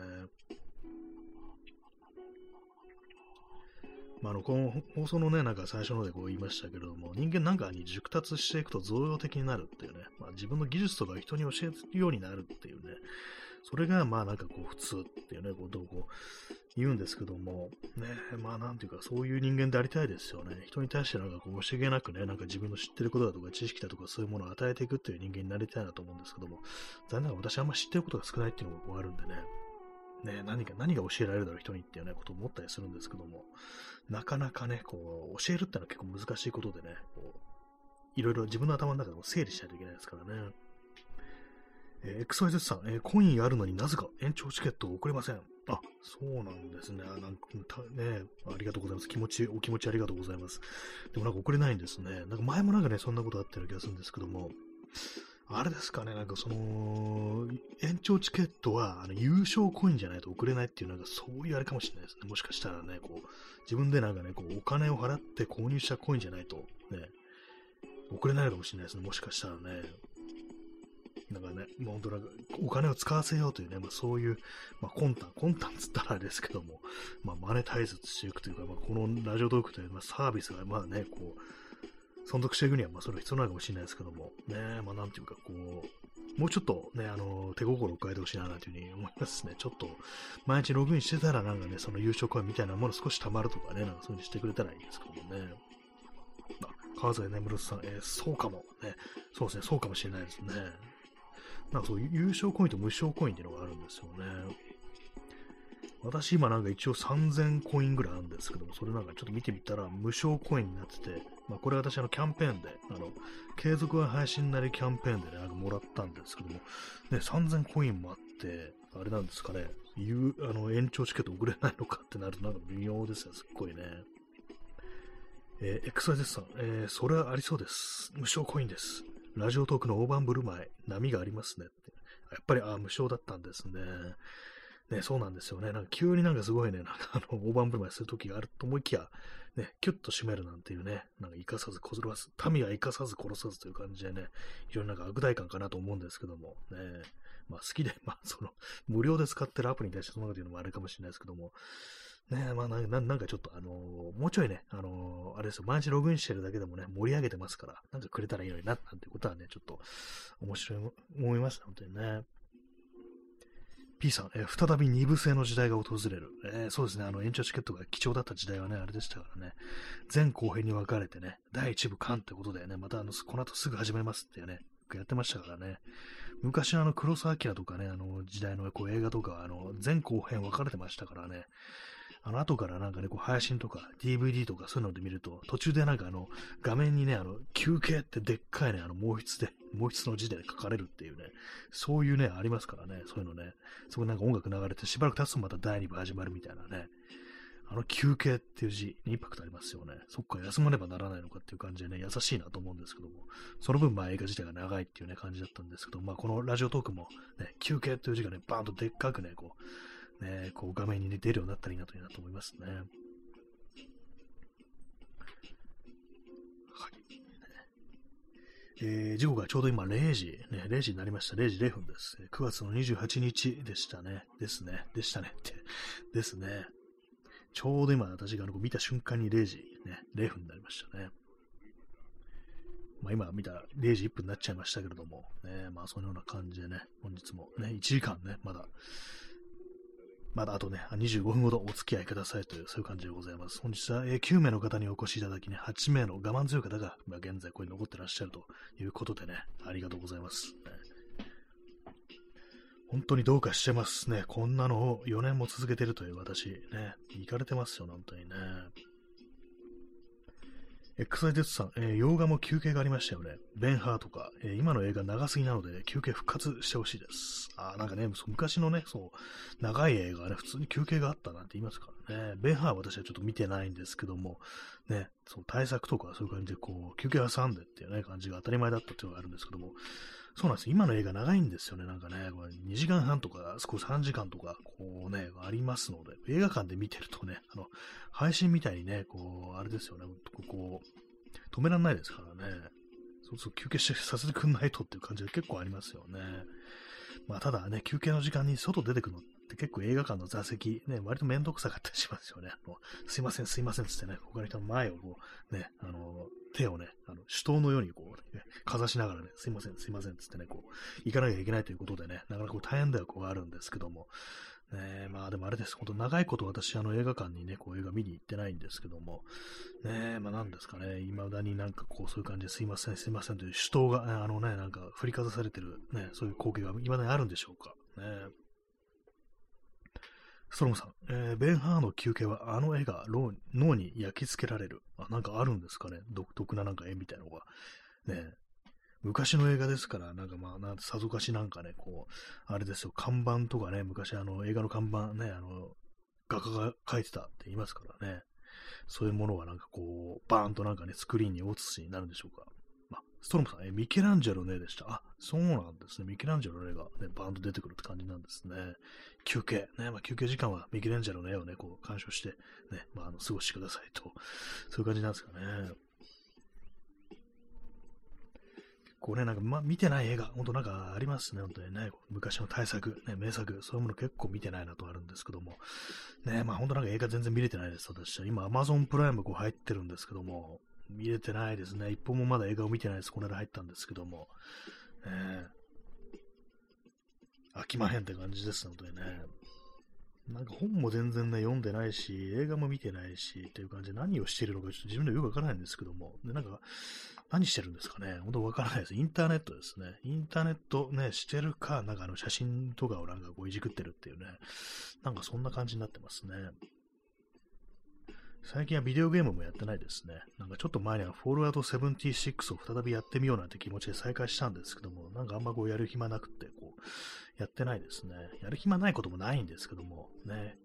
まあ、の、この放送のね、なんか最初のでこう言いましたけれども、人間なんかに熟達していくと増用的になるっていうね、まあ、自分の技術とか人に教えるようになるっていうね、それがまあなんかこう普通っていうね、ことをこう言うんですけども、ね、まあなんていうかそういう人間でありたいですよね。人に対してなんかこう惜しげなくね、なんか自分の知ってることだとか知識だとかそういうものを与えていくっていう人間になりたいなと思うんですけども、残念ながら私あんま知ってることが少ないっていうのもあるんでね、ね、何か、何が教えられるだろう人にっていうね、ことを思ったりするんですけども、なかなかね、こう、教えるってのは結構難しいことでね、こう、いろいろ自分の頭の中でも整理しないといけないですからね。えー、XYZ さん、えー、コインあるのになぜか延長チケットを送れません。あ、そうなんですね。なんか、ね、ありがとうございます。気持ち、お気持ちありがとうございます。でもなんか送れないんですね。なんか前もなんかね、そんなことあったような気がするんですけども、あれですかね、なんかその、延長チケットはあの優勝コインじゃないと送れないっていう、なんかそういうあれかもしれないですね。もしかしたらね、こう、自分でなんかね、こう、お金を払って購入したコインじゃないと、ね、送れないかもしれないですね。もしかしたらね。なんかね、もう本当なんか、お金を使わせようというね、まあ、そういう、まあ、魂胆、魂胆つったらあれですけども、まあ、マネタイズしていくというか、まあ、このラジオトークという、まあ、サービスが、まあね、こう、存続していくには、まあ、それは必要なのかもしれないですけども、ね、まあ、なんていうか、こう、もうちょっとね、あの、手心を変えてほしいな、なんていうふうに思いますね。ちょっと、毎日ログインしてたら、なんかね、その優勝コインみたいなもの少し溜まるとかね、なんかそういうふうにしてくれたらいいんですけどもね。川添眠さん、えー、そうかも。ね。そうですね、そうかもしれないですね。なんかそう、優勝コインと無償コインっていうのがあるんですよね。私今なんか一応3000コインぐらいあるんですけども、それなんかちょっと見てみたら無償コインになってて、まあこれ私あのキャンペーンで、あの、継続は配信なりキャンペーンでね、なんかもらったんですけども、ね、3000コインもあって、あれなんですかね、いう、あの、延長チケット送れないのかってなるとなんか微妙ですよ、すっごいね。えー、XYZ さん、えー、それはありそうです。無償コインです。ラジオトークの大盤振る舞い、波がありますねって。やっぱり、ああ、無償だったんですね。ね、そうなんですよね。なんか急になんかすごいね、なんかあの、大盤振る舞いするときがあると思いきや、ね、キュッと締めるなんていうね、なんか生かさず殺す、民は生かさず殺さずという感じでね、非常になんか悪態感かなと思うんですけども、ね、まあ好きで、まあその、無料で使ってるアプリに対してそのこと言うのもあれかもしれないですけども、ねまあな、なんかちょっと、あのー、もうちょいね、あのー、あれですよ、毎日ログインしてるだけでもね、盛り上げてますから、なんかくれたらいいのにな、なんてことはね、ちょっと、面白い、思いました、本当にね。P さん、え、再び二部制の時代が訪れる。えー、そうですね、あの、延長チケットが貴重だった時代はね、あれでしたからね、前後編に分かれてね、第一部完ってことでね、またあの、この後すぐ始めますってね、やってましたからね。昔のあの、黒澤明とかね、あの、時代のこう映画とか、あの、前後編分かれてましたからね、あの、後からなんかね、こう、配信とか、DVD とかそういうので見ると、途中でなんかあの、画面にね、あの、休憩ってでっかいね、あの、毛筆で、毛筆の字で書かれるっていうね、そういうね、ありますからね、そういうのね、そこなんか音楽流れてしばらく経つとまた第2部始まるみたいなね、あの休憩っていう字にインパクトありますよね。そっか、休まねばならないのかっていう感じでね、優しいなと思うんですけども、その分、まあ映画自体が長いっていうね、感じだったんですけど、まあこのラジオトークもね、休憩っていう字がね、バーンとでっかくね、こう、ね、こう画面に、ね、出るようになったらいいなといいなと思いますね。はい。えー、時刻がちょうど今0時、ね、0時になりました。0時0分です。9月の28日でしたね。ですね。でしたねって。ですね。ちょうど今私があの見た瞬間に0時、ね、0分になりましたね。まあ今見た0時1分になっちゃいましたけれども、ね、まあそのような感じでね、本日もね、1時間ね、まだ、まだあとね、25分ほどお付き合いくださいという、そういう感じでございます。本日は、え、9名の方にお越しいただきね、8名の我慢強い方が、まあ、現在ここに残ってらっしゃるということでね、ありがとうございます。本当にどうかしてますね。こんなのを4年も続けてるという私、ね、行かれてますよ、本当にね。エクサイテッドさん、えー、洋画も休憩がありましたよね。ベンハーとか、えー、今の映画長すぎなので休憩復活してほしいです。あなんかね、昔のね、そう、長い映画はね、普通に休憩があったなんて言いますからね。ベンハーは私はちょっと見てないんですけども、ね、そう、大作とかそういう感じでこう、休憩挟んでっていうね、感じが当たり前だったっていうのがあるんですけども、そうなんです。今の映画長いんですよね。なんかね、これ2時間半とか、少し3時間とか、こうね、ありますので、映画館で見てるとね、あの、配信みたいにね、こう、あれですよね、こう、止めらんないですからね。そうそう、休憩してさせてくんないとっていう感じが結構ありますよね。まあ、ただね、休憩の時間に外出てくるのって結構映画館の座席、ね、割とめんどくさかったりしますよね。あのすいません、すいませんつってね、他の人の前をこう、ね、あの、手をね、あの、手刀のようにこう、ね、かざしながらね、すいません、すいませんつってね、こう、行かなきゃいけないということでね、なかなかこう大変では、こうあるんですけども、ねまあでもあれです。本当長いこと私、あの映画館にね、こう映画見に行ってないんですけども、ねまあなんですかね、未だになんかこうそういう感じですいません、すいませんという手刀が、あのね、なんか振りかざされてるね、そういう光景が未だにあるんでしょうか。ねストロムさん、えー、ベンハーの休憩はあの絵が脳に焼き付けられる。あ、なんかあるんですかね独特ななんか絵みたいなのが。ね昔の映画ですから、なんかまあ、なんさぞかしなんかね、こう、あれですよ、看板とかね、昔あの映画の看板ね、あの、画家が描いてたって言いますからね。そういうものはなんかこう、バーンとなんかね、スクリーンに落つしになるんでしょうか。まあ、ストロムさん、え、ミケランジェロねでした。あ、そうなんですね。ミケランジェロの絵がね、バーンと出てくるって感じなんですね。休憩。ね、まあ、休憩時間はミケランジェロの絵をね、こう、鑑賞して、ね、まあ、あの、過ごしてくださいと。そういう感じなんですかね。こうね、なんか、ま、見てない映画、ほんとなんかありますね、本当にね。昔の大作、ね、名作、そういうもの結構見てないなとあるんですけども。ね、まあほんとなんか映画全然見れてないです、私は。今、Amazon プライムこう入ってるんですけども、見れてないですね。一本もまだ映画を見てないです。この間入ったんですけども。ね、飽きまへんって感じです、本当にね。なんか本も全然ね、読んでないし、映画も見てないし、っていう感じで何をしてるのかちょっと自分でよくわからないんですけども、で、なんか、何してるんですかね本当わからないです。インターネットですね。インターネットね、してるか、なんかあの写真とかをなんかこういじくってるっていうね、なんかそんな感じになってますね。最近はビデオゲームもやってないですね。なんかちょっと前にはフォールアウト76を再びやってみようなんて気持ちで再開したんですけども、なんかあんまこうやる暇なくって、こう、やってないですね。やる暇ないこともないんですけども、ね。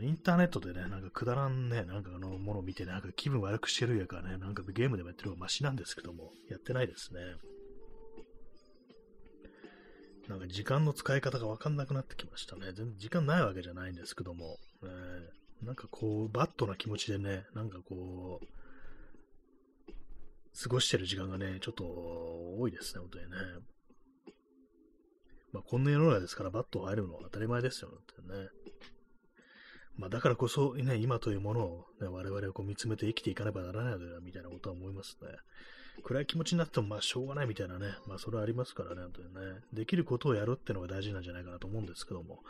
インターネットでね、なんかくだらんね、なんかあのものを見て、なんか気分悪くしてるやからね、なんかゲームでもやってる方がマシなんですけども、やってないですね。なんか時間の使い方がわかんなくなってきましたね。全然時間ないわけじゃないんですけども、えー、なんかこう、バットな気持ちでね、なんかこう、過ごしてる時間がね、ちょっと多いですね、本当にね。まあ、こんな世の中ですからバットを入るのは当たり前ですよ、ってね。まあ、だからこそ、ね、今というものを、ね、我々はこう見つめて生きていかねばならないのでは、みたいなことは思いますね。暗い気持ちになっても、まあ、しょうがないみたいなね、まあ、それはありますからね、本当にね。できることをやるってのが大事なんじゃないかなと思うんですけども、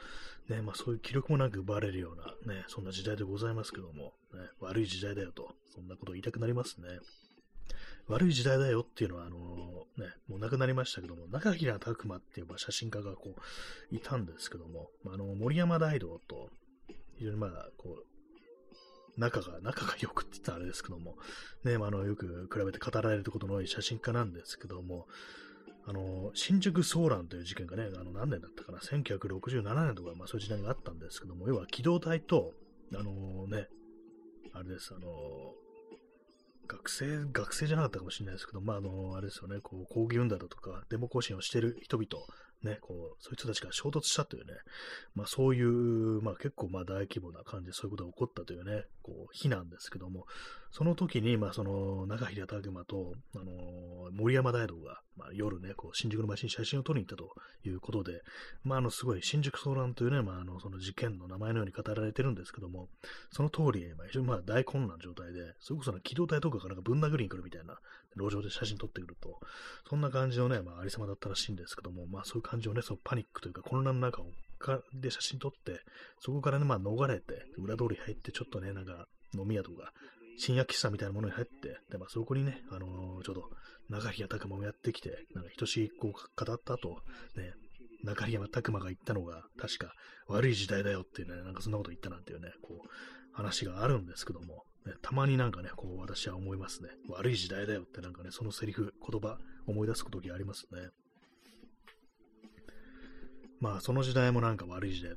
ね、まあ、そういう気力もなく奪われるような、ね、そんな時代でございますけども、ね、悪い時代だよと、そんなことを言いたくなりますね。悪い時代だよっていうのは、あの、ね、もう亡くなりましたけども、中平拓馬っていう写真家がこう、いたんですけども、あの、森山大道と、非常にまあ、こう、仲が、仲が良くって言ったらあれですけども、ね、まあ、あの、よく比べて語られることの多い写真家なんですけども、あの、新宿騒乱という事件がね、あの、何年だったかな、1967年とか、まあそういう時代があったんですけども、要は機動隊と、あのね、あれです、あの学生、学生じゃなかったかもしれないですけど、まあ、あの、あれですよね、こう、抗議運動だとか、デモ行進をしている人々、ね、こう、そういう人たちが衝突したというね、まあ、そういう、まあ、結構、まあ、大規模な感じでそういうことが起こったというね、こう、日なんですけども、その時に、まあ、その、中平拓馬と、あのー、森山大道が、まあ、夜ね、こう、新宿の街に写真を撮りに行ったということで、まあ、あの、すごい、新宿騒乱というね、まあ、あの、その事件の名前のように語られてるんですけども、その通り、まあ、非常にまあ、大混乱状態で、それこそ、機動隊とかがなんかぶん殴りに来るみたいな、路上で写真撮ってくると、そんな感じのね、まあ、ありさまだったらしいんですけども、まあ、そういう感じをね、そのパニックというか、混乱の中をかで写真撮って、そこからね、まあ、逃れて、裏通り入って、ちょっとね、なんか、飲み屋とか、深夜喫茶みたいなものに入って、で、まあ、そこにね、あのー、ちょうど、中平拓馬もやってきて、なんか、ひとしこう語った後、ね、中平拓馬が言ったのが、確か、悪い時代だよっていうね、なんかそんなこと言ったなんていうね、こう、話があるんですけども、たまになんかね、こう、私は思いますね。悪い時代だよってなんかね、そのセリフ、言葉、思い出す時ありますね。まあ、その時代もなんか悪い時代っ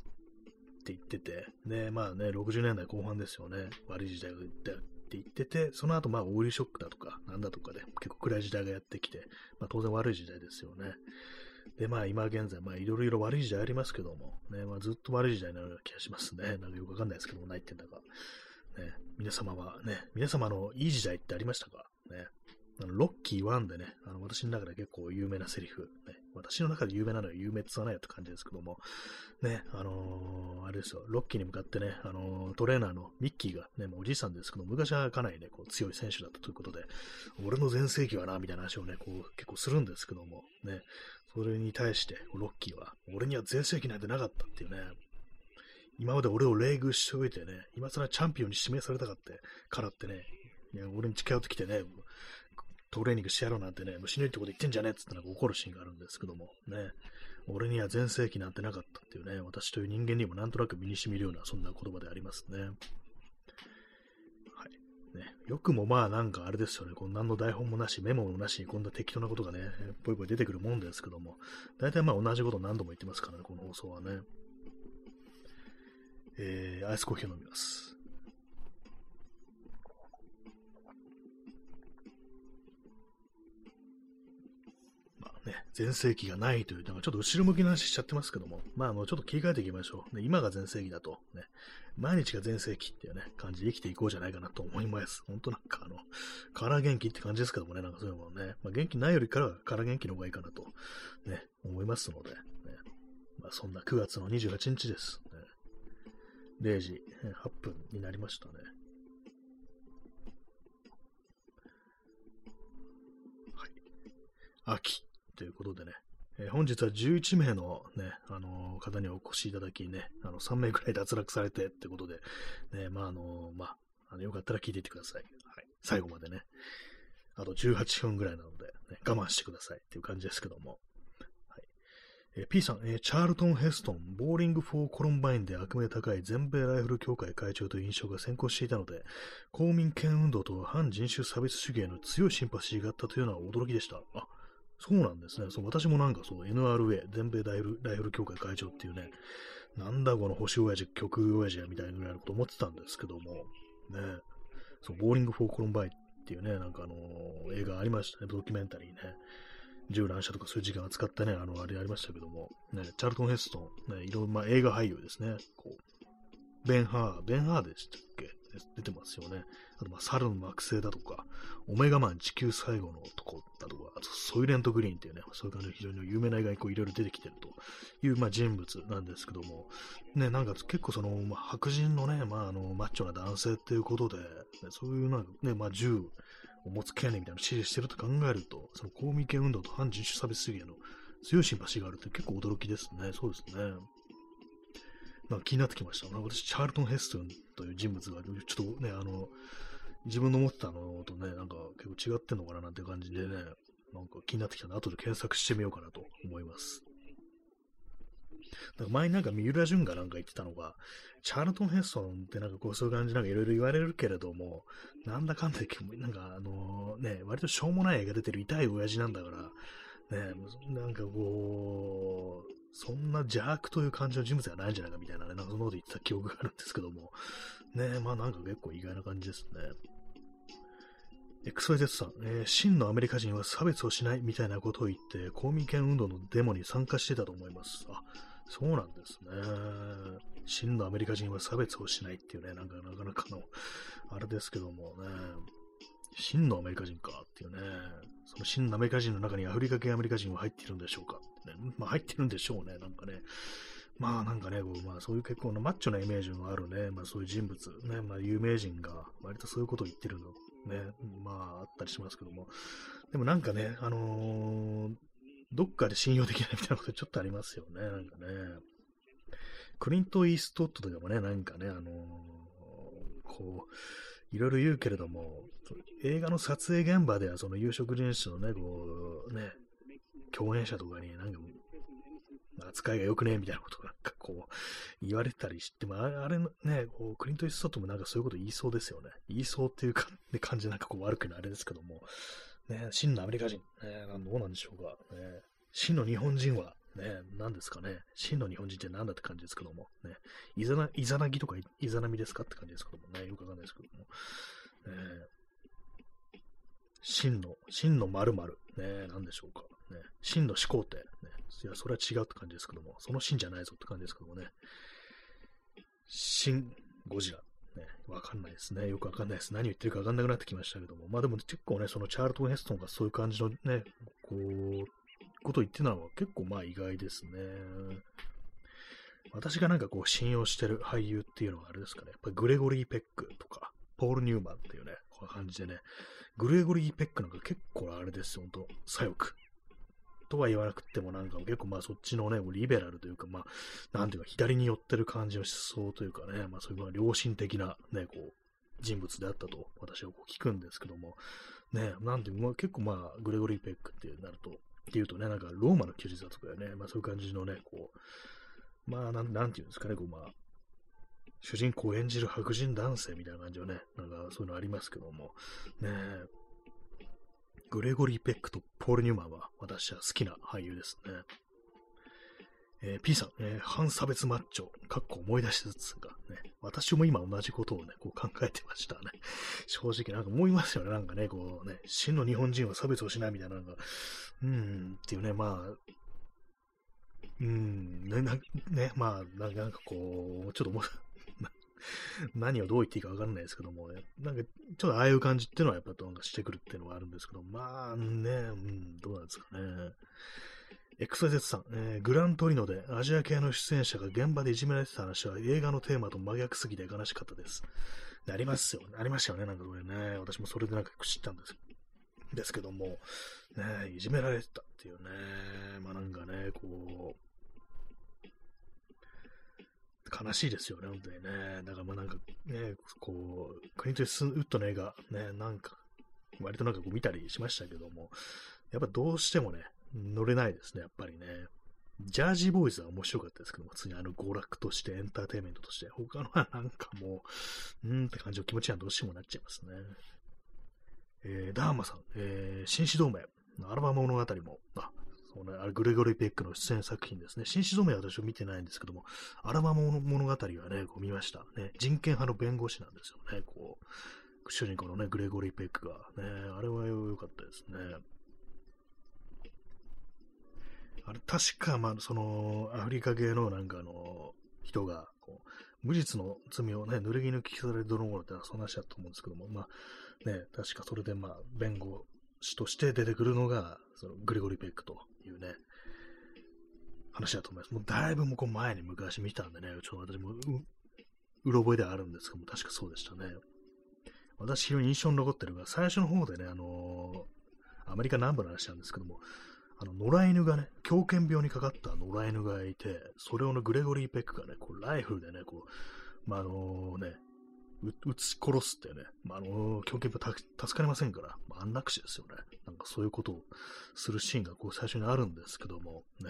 て言ってて、ね、まあね、60年代後半ですよね。悪い時代がって言ってて、その後まあオイルショックだとか、なんだとかで結構暗い時代がやってきて、まあ当然悪い時代ですよね。で、まあ今現在、まあいろいろ悪い時代ありますけども、ね、まあずっと悪い時代なような気がしますね。なんかよくわかんないですけども、ないってんだか。ね、皆様はね、皆様のいい時代ってありましたか？ね。あのロッキー1でね、あの私の中で結構有名なセリフ、ね、私の中で有名なのは有名って言わないよって感じですけども、ね、あのー、あれですよ、ロッキーに向かってね、あのー、トレーナーのミッキーがね、もうおじいさんですけど、昔はかなりね、こう強い選手だったということで、俺の全盛期はな、みたいな話をね、こう結構するんですけども、ね、それに対して、ロッキーは、俺には全盛期なんてなかったっていうね、今まで俺を冷遇しておいてね、今更チャンピオンに指名されたかってからってね、いや俺に近寄ってきてね、トレーニングしてやろうなんてね、虫のいってこと言ってんじゃねえっつってなんか怒るシーンがあるんですけども、ね、俺には全盛期なんてなかったっていうね、私という人間にもなんとなく身に染みるような、そんな言葉でありますね。はい。ね、よくもまあなんかあれですよね、こん何の台本もなし、メモもなしにこんな適当なことがね、ぽいぽい出てくるもんですけども、大体まあ同じこと何度も言ってますからね、この放送はね。えー、アイスコーヒーを飲みます。ね、全盛期がないという、なんかちょっと後ろ向きな話しちゃってますけども、まあ、あの、ちょっと切り替えていきましょう。ね、今が全盛期だと、ね、毎日が全盛期っていうね、感じで生きていこうじゃないかなと思います。本当なんかあの、から元気って感じですけどもね、なんかそういうものね、まあ、元気ないよりからはから元気の方がいいかなと、ね、思いますので、ね、まあ、そんな9月の28日です。0時8分になりましたね。はい。秋。ということでね、えー、本日は11名のね、あのー、方にお越しいただきね、あの、3名くらい脱落されてってことで、ね、まあ、あのー、まあ、あの、よかったら聞いていってください。はい。最後までね。あと18分ぐらいなので、ね、我慢してくださいっていう感じですけども。え、P さん、え、チャールトン・ヘストン、ボーリング・フォー・コロンバインで悪名高い全米ライフル協会会長という印象が先行していたので、公民権運動と反人種差別主義への強いシンパシーがあったというのは驚きでした。あ、そうなんですね。そう私もなんかそう、NRA、全米ライフライフル協会会長っていうね、なんだこの星親父、曲親父やみたいなぐらいのこと思ってたんですけども、ね、そう、ボーリング・フォー・コロンバインっていうね、なんかあのー、映画ありましたね、ドキュメンタリーね。銃乱射とかそういう事件を扱ったね、あの、あれありましたけども、ね、チャールトン・ヘストン、ね、いろんな、映画俳優ですね、こう、ベン・ハー、ベン・ハーでしたっけ？出てますよね。あと、まあ、猿の惑星だとか、オメガマン地球最後の男だとか、あと、ソイレントグリーンっていうね、そういう感じで非常に有名な映画にこういろいろ出てきてるという、まあ、人物なんですけども、ね、なんか結構その、まあ、白人のね、まあ、あの、マッチョな男性っていうことで、ね、そういうなんかね、まあ、銃を持つ権利みたいなのを支持してると考えると、その公民権運動と反人種差別主義への強いシンパシーがあるって結構驚きですね。そうですね。なんか気になってきました。私、チャールトン・ヘストンという人物が、ちょっとね、あの、自分の思ってたのとね、なんか結構違ってんのかななんて感じでね、なんか気になってきたので、後で検索してみようかなと思います。なんか前になんか三浦淳がなんか言ってたのが、チャールトン・ヘストンってなんかこうそういう感じなんかいろいろ言われるけれども、なんだかんだなんかあのね、割としょうもない映画出てる痛い親父なんだから、ね、なんかこう、そんな邪悪という感じの人物がないんじゃないかみたいなね、なんかそんなこと言ってた記憶があるんですけども、ね、まあなんか結構意外な感じですね。XYZ さん、えー、真のアメリカ人は差別をしないみたいなことを言って、公民権運動のデモに参加してたと思います。あ、そうなんですね。真のアメリカ人は差別をしないっていうね、なんかなかなかの、あれですけどもね、真のアメリカ人かっていうね、その真のアメリカ人の中にアフリカ系アメリカ人は入ってるんでしょうか。ってね、まあ入ってるんでしょうね、なんかね。まあなんかね、まあそういう結構なマッチョなイメージのあるね、まあそういう人物、ね、まあ有名人が割とそういうことを言ってるの、ね、まああったりしますけども、でもなんかね、あのー、どっかで信用できないみたいなことちょっとありますよね、なんかね。クリント・イーストウッドとかもね、なんかね、あのー、こう、いろいろ言うけれども、映画の撮影現場ではその有色人種のね、こう、ね、共演者とかになんか扱いが良くねえみたいなことがなんかこう言われたりして、まあ、あれね、こうクリント・イーストウッドもなんかそういうこと言いそうですよね。言いそうっていうか、ね、感じでなんかこう悪くないあれですけども、ね、真のアメリカ人、ね、どうなんでしょうか、ね、真の日本人は、ね、何ですかね、真の日本人って何だって感じですけども、ね、いざな、いざなぎとかいざなみですかって感じですけどもね、よくわかんないですけども、ね、真の、真の〇〇、ね、何でしょうか、ね、真の始皇帝、ね、いや、それは違うって感じですけども、その真じゃないぞって感じですけどもね、真ゴジラ、ね、わかんないですね。よくわかんないです。何言ってるかわかんなくなってきましたけども。まあでも結構ね、そのチャールトン・ヘストンがそういう感じのね、こう、ことを言ってたのは結構まあ意外ですね。私がなんかこう信用してる俳優っていうのはあれですかね。やっぱりグレゴリー・ペックとか、ポール・ニューマンっていうね、こんな感じでね、グレゴリー・ペックなんか結構あれですよ、ほんと、左翼。とは言わなくてもなんか結構まあそっちのね、リベラルというかまあ、なんていうか左に寄ってる感じの思想というかね、まあそういう良心的なね、こう、人物であったと私はこう聞くんですけども、ね、なんていう、まあ、結構まあ、グレゴリー・ペックってなると、っていうとね、なんかローマの休日だとかね、まあそういう感じのね、こう、まあなん、なんていうんですかね、こうまあ、主人公を演じる白人男性みたいな感じのね、なんかそういうのありますけども、ねグレゴリー・ペックとポール・ニューマンは私は好きな俳優ですね。えー、P さん、えー、反差別マッチョ、かっこ思い出しつつが、ね、私も今同じことをね、こう考えてましたね。正直なんか思いますよね、なんかね、こうね、真の日本人は差別をしないみたいな、なんか、うーん、っていうね、まあ、うん、ね、なねまあ、なんかこう、ちょっともう 何をどう言っていいかわかんないですけども、ね、なんか、ちょっとああいう感じっていうのはやっぱどんどんしてくるっていうのはあるんですけど、まあね、うん、どうなんですかね。XYZ さん、えー、グラントリノでアジア系の出演者が現場でいじめられてた話は映画のテーマと真逆すぎて悲しかったです。ありますよね。ありましたよね。なんかこれね。私もそれでなんか知ったんですですけども、ね、いじめられてたっていうね。まあなんかね、こう、悲しいですよね、本当にね。だからまあなんかね、こう、クリント・イスウッドの映画、ね、なんか、割となんかこう見たりしましたけども、やっぱどうしてもね、乗れないですね、やっぱりね。ジャージーボーイズは面白かったですけども、次あの娯楽としてエンターテインメントとして、他のはなんかもう、うんって感じの気持ちにはどうしてもなっちゃいますね。えー、ダーマさん、えー、紳士同盟のアルバム物語も、あ、そうね、あれグレゴリー・ペックの出演作品ですね。紳士同盟は私は見てないんですけども、アラバム物語はね、こう見ました。ね、人権派の弁護士なんですよね。こう、主人公のね、グレゴリー・ペックが。ね、あれは良かったですね。あれ、確か、まあ、その、アフリカ系のなんかあの、人が、こう、無実の罪をね、濡れ衣抜きされる泥棒ってそんな話だと思うんですけども、まあ、ね、確かそれでまあ、弁護士として出てくるのが、そのグレゴリー・ペックというね、話だと思います。もうだいぶもうこう前に昔見たんでね、ちょっと私もう、うろ覚えではあるんですけども、確かそうでしたね。私、非常に印象に残ってるのが、最初の方でね、あのー、アメリカ南部の話なんですけども、あの、野良犬がね、狂犬病にかかった野良犬がいて、それをのグレゴリー・ペックがね、こうライフルでね、こう、まあ、あのね、撃ち殺すってね、まあ、あの、狂犬病助かりませんから、まあ、安楽死ですよね。なんかそういうことをするシーンがこう最初にあるんですけども、ね、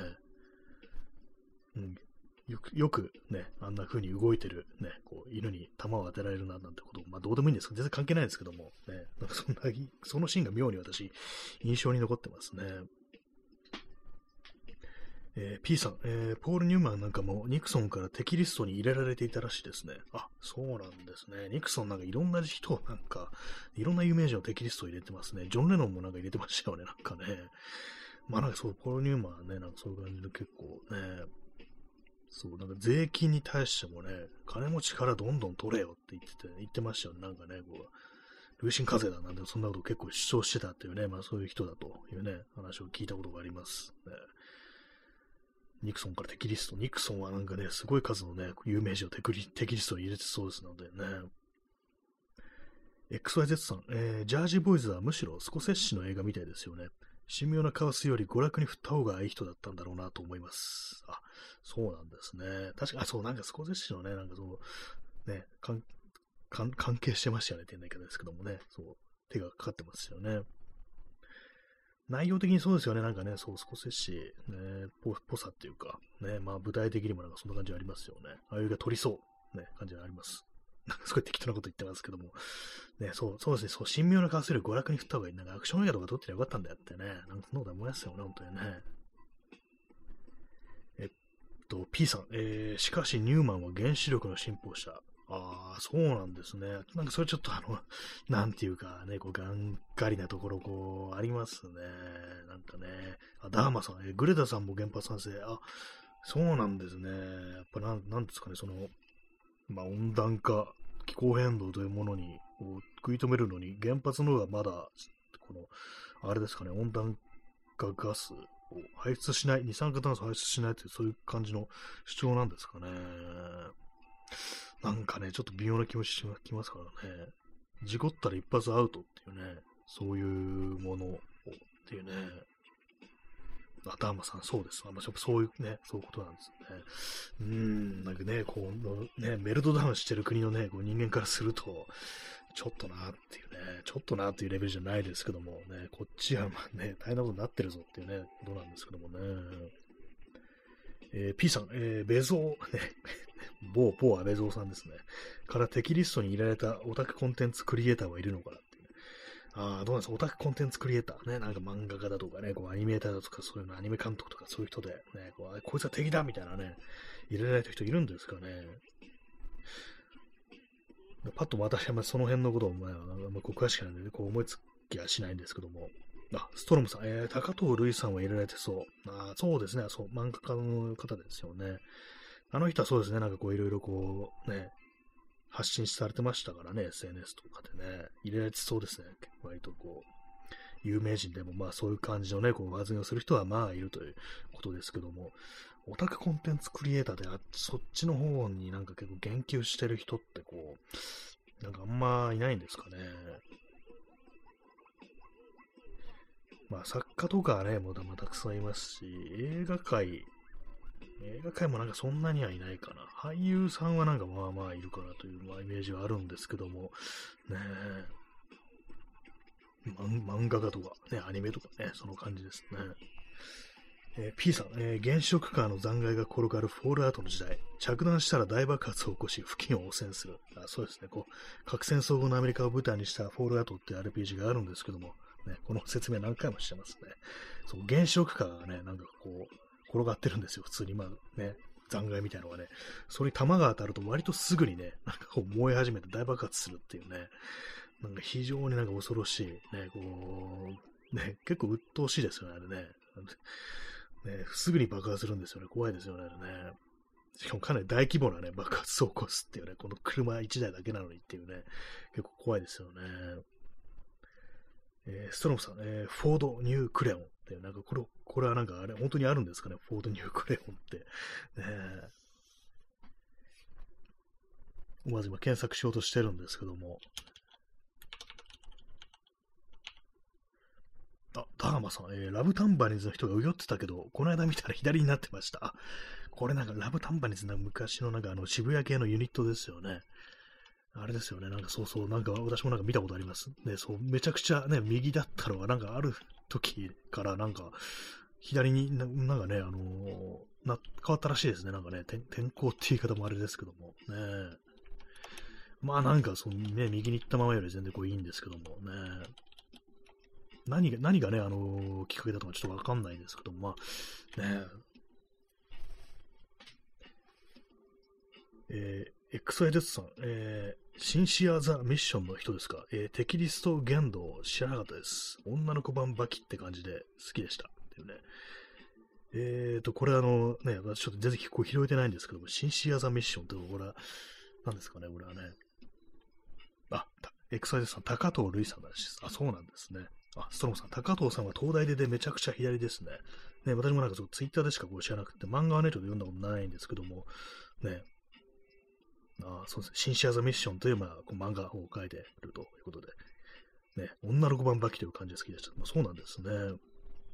うん、よく、よくね、あんな風に動いてるね、こう、犬に弾を当てられるな、なんてこと、まあどうでもいいんですけど、全然関係ないですけども、ね、なんかそんな、そのシーンが妙に私、印象に残ってますね。えー、P さん、えー、ポール・ニューマンなんかもニクソンから敵リストに入れられていたらしいですね。あ、そうなんですね。ニクソンなんかいろんな人をなんか、いろんな有名人を敵リストを入れてますね。ジョン・レノンもなんか入れてましたよね、なんかね。まあなんかそう、ポール・ニューマンね、なんかそういう感じで結構ね、そう、なんか税金に対してもね、金持ちからどんどん取れよって言ってて、言ってましたよね。なんかね、こう、累進課税だなんて、そんなこと結構主張してたっていうね、まあそういう人だというね、話を聞いたことがあります。ね、ニクソンからテキリスト。ニクソンはなんかね、すごい数のね、有名人をテテキリストに入れてそうですのでね。XYZ さん、えー、ジャージーボーイズはむしろスコセッシの映画みたいですよね。神妙なカワスより娯楽に振った方がいい人だったんだろうなと思います。あ、そうなんですね。確か、あ、そう、なんかスコセッシのね、なんかその、ね、関係してましたよねって言うんだけですけどもね、そう、手がかかってますよね。内容的にそうですよね、なんかね、そう、スコセッシ、ね、ぽ、ぽさっていうか、ね、まあ舞台的にもなんかそんな感じありますよね。ああいうが取りそう、ね、感じがあります。なんかすごい適当なこと言ってますけども。ね、そう、そうですね、そう、神妙な顔する娯楽に振った方がいい。なんかアクション映画とか撮ってりゃよかったんだよってね。なんかそんなこと思いますよね、本当にね。えっと、P さん、えー、しかしニューマンは原子力の進歩者。ああ、そうなんですね。なんかそれちょっとあの、なんていうかね、こう、がんがりなところ、こう、ありますね。なんかね。あ、ダーマさん、えグレタさんも原発賛成。あ、そうなんですね。やっぱなん、なんですかね、その、まあ、温暖化、気候変動というものに、こう、食い止めるのに、原発の方がまだ、この、あれですかね、温暖化ガスを排出しない、二酸化炭素排出しないという、そういう感じの主張なんですかね。なんかね、ちょっと微妙な気持ちしますからね。事故ったら一発アウトっていうね、そういうものをっていうね。あ、ダーマさん、そうです。あまあ、そういうね、そういうことなんですよね。うん、なんかね、こう、ね、メルトダウンしてる国のね、こう人間からすると、ちょっとなっていうね、ちょっとなっていうレベルじゃないですけどもね、こっちはまあね、大変なことになってるぞっていうね、ことなんですけどもね。えー、P さん、えー、ベゾー、ね、某、某安倍蔵さんですね。からテキリストに入れられたオタクコンテンツクリエイターはいるのかなっていう、ね。ああ、どうなんですか？オタクコンテンツクリエイターね。なんか漫画家だとかね、こうアニメーターだとか、そういうのアニメ監督とかそういう人で、ね、こうこいつは敵だみたいなね、入れられた人いるんですかね。パッと私はその辺のことを、まあ、あんま詳しくないんで、こう思いつきはしないんですけども。あ、ストロムさん、えー、高藤瑠衣さんは入れられてそう。あそうですね、そう、漫画家の方ですよね。あの人はそうですね、なんかこういろいろこう、ね、発信されてましたからね、SNS とかでね、入れられてそうですね、割とこう、有名人でもまあそういう感じのね、こう発言をする人はまあいるということですけども、オタクコンテンツクリエイターであそっちの方になんか結構言及してる人ってこう、なんかあんまいないんですかね。まあ作家とかはね、もうたくさんいますし、映画界映画界もなんかそんなにはいないかな。俳優さんはなんかまあまあいるかなという、まあ、イメージはあるんですけども、ね漫画家とか、ね、アニメとかね、その感じですね。えー、P さん、えー、原子力カーの残骸が転がるフォールアウトの時代、着弾したら大爆発を起こし、付近を汚染する。あそうですね、こう、核戦争後のアメリカを舞台にしたフォールアウトって RPG があるんですけども、ね、この説明何回もしてますね。そう、原子力カーがね、なんかこう、転がってるんですよ。普通に、まあね、残骸みたいなのがね。それに弾が当たると割とすぐにね、なんかこう燃え始めて大爆発するっていうね。なんか非常になんか恐ろしい、ね、こう、ね、結構鬱陶しいですよね、あれね。ね、すぐに爆発するんですよね。怖いですよね、あれね。しかもかなり大規模なね、爆発を起こすっていうね、この車1台だけなのにっていうね、結構怖いですよね。えー、ストロムさん、えー、フォード・ニュー・クレオンってなんかこれ、これはなんかあれ、本当にあるんですかね、フォードニュークレヨンって。ね思わず今検索しようとしてるんですけども。あ、ダーマさん、えー、ラブタンバニーズの人がうよってたけど、この間見たら左になってました。これなんかラブタンバニーズの昔のなんかあの渋谷系のユニットですよね。あれですよね、なんかそうそう、なんか私もなんか見たことあります。ね、そう、めちゃくちゃね、右だったのがなんかある時からなんか、左にななんかね、あのー、な、変わったらしいですね。なんかね、天候って言い方もあれですけども、ね。まあなんか、そのね、右に行ったままより全然こういいんですけどもね。何が、何がね、あのー、きっかけだとかちょっとわかんないですけども、まあ、ね。えー、XYZ さん、えー、シンシア・ザ・ミッションの人ですか、えー、テキリスト言動知らなかったです。女の子版バキって感じで好きでした。っていうね。えーと、これあの、ね、ちょっと全然こう拾えてないんですけども、シンシアザミッションってこれは、何ですかね、これはね。あ、エクサイズさん、高藤瑠衣さんらし。あ、そうなんですね。あ、ストロムさん、高藤さんは東大ででめちゃくちゃ左ですね。ね、私もなんかそう、ツイッターでしかこう知らなくて、漫画はね、ちょっと読んだことないんですけども、ね、あそうですね、シンシアザミッションという、まあ、こう漫画を書いているということで、ね、女の子版バキという感じが好きでした。まあ、そうなんですね。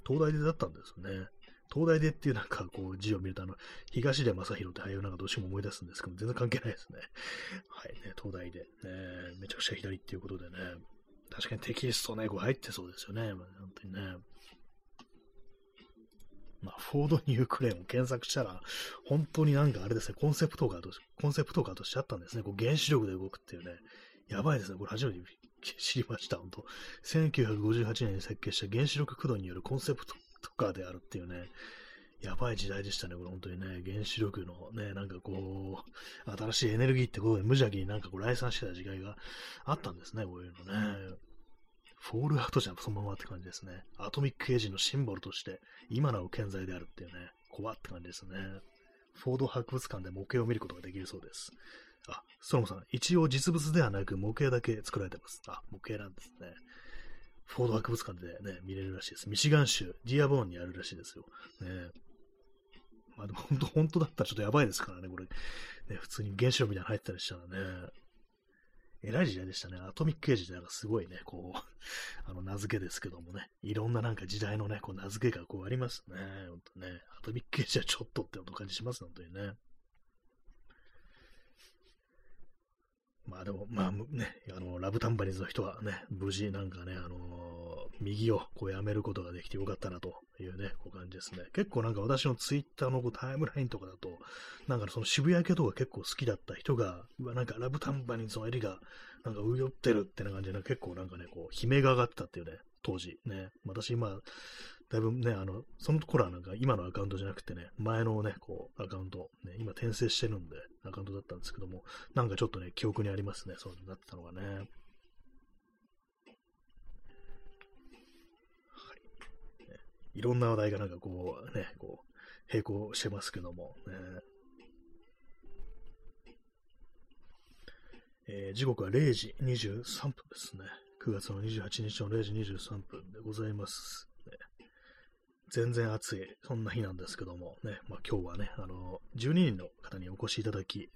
東大でだったんですね。東大でっていうなんかこう字を見るとあの、東出正宏って俳優なんかどうしても思い出すんですけど、全然関係ないですね。はいね、東大で、ね、めちゃくちゃ左っていうことでね、確かにテキストね、こう入ってそうですよね。本当にね。まあ、フォードニュークレーンを検索したら、本当になんかあれですね、コンセプトカーと、コンセプトカーとしてあったんですね。こう原子力で動くっていうね。やばいですね。これ初めて知りました。本当1958年に設計した原子力駆動によるコンセプトカーであるっていうね。やばい時代でしたね、これ本当にね。原子力のね、なんかこう、新しいエネルギーってことで無邪気になんかこう来産してた時代があったんですね、こういうのね。フォールアウトじゃん、そのままって感じですね。アトミックエイジのシンボルとして、今なお健在であるっていうね、怖って感じですね。フォード博物館で模型を見ることができるそうです。あ、ストロムさん、一応実物ではなく模型だけ作られてます。あ、模型なんですね。フォード博物館でね、見れるらしいです。ミシガン州、ディアボーンにあるらしいですよ。ねまあでも本当、本当だったらちょっとやばいですからね、これ。ね、普通に原子炉みたいなの入ってたりしたらね。偉い時代でしたね。アトミックエイジってなんかすごいね、こう、あの名付けですけどもね、いろんななんか時代のね、こう名付けがこうありますね。ほんとね。アトミックエイジはちょっとって感じします、本当にね。まあでも、まあね、あの、ラブタンバリンズの人はね、無事なんかね、あのー、右をこうやめることができてよかったなというね、こう感じですね。結構なんか私のツイッターのこうタイムラインとかだと、なんかその渋谷系とか結構好きだった人が、うわ、なんかラブタンバリンズの襟がなんかうよってるってな感じで、結構なんかね、こう、悲鳴が上がってたっていうね、当時ね、私今、だいぶね、あの、その頃はなんか今のアカウントじゃなくてね、前のね、こう、アカウント、ね、今転生してるんで、アカウントだったんですけども、なんかちょっとね、記憶にありますね、そうなってたのがね。い。ろんな話題がなんかこう、ね、こう、並行してますけども、ね。えー、時刻は0時23分ですね。9月の28日の0時23分でございます。全然暑い、そんな日なんですけども、ね、まあ、今日はね、あの、12人の方にお越しいただき、ね、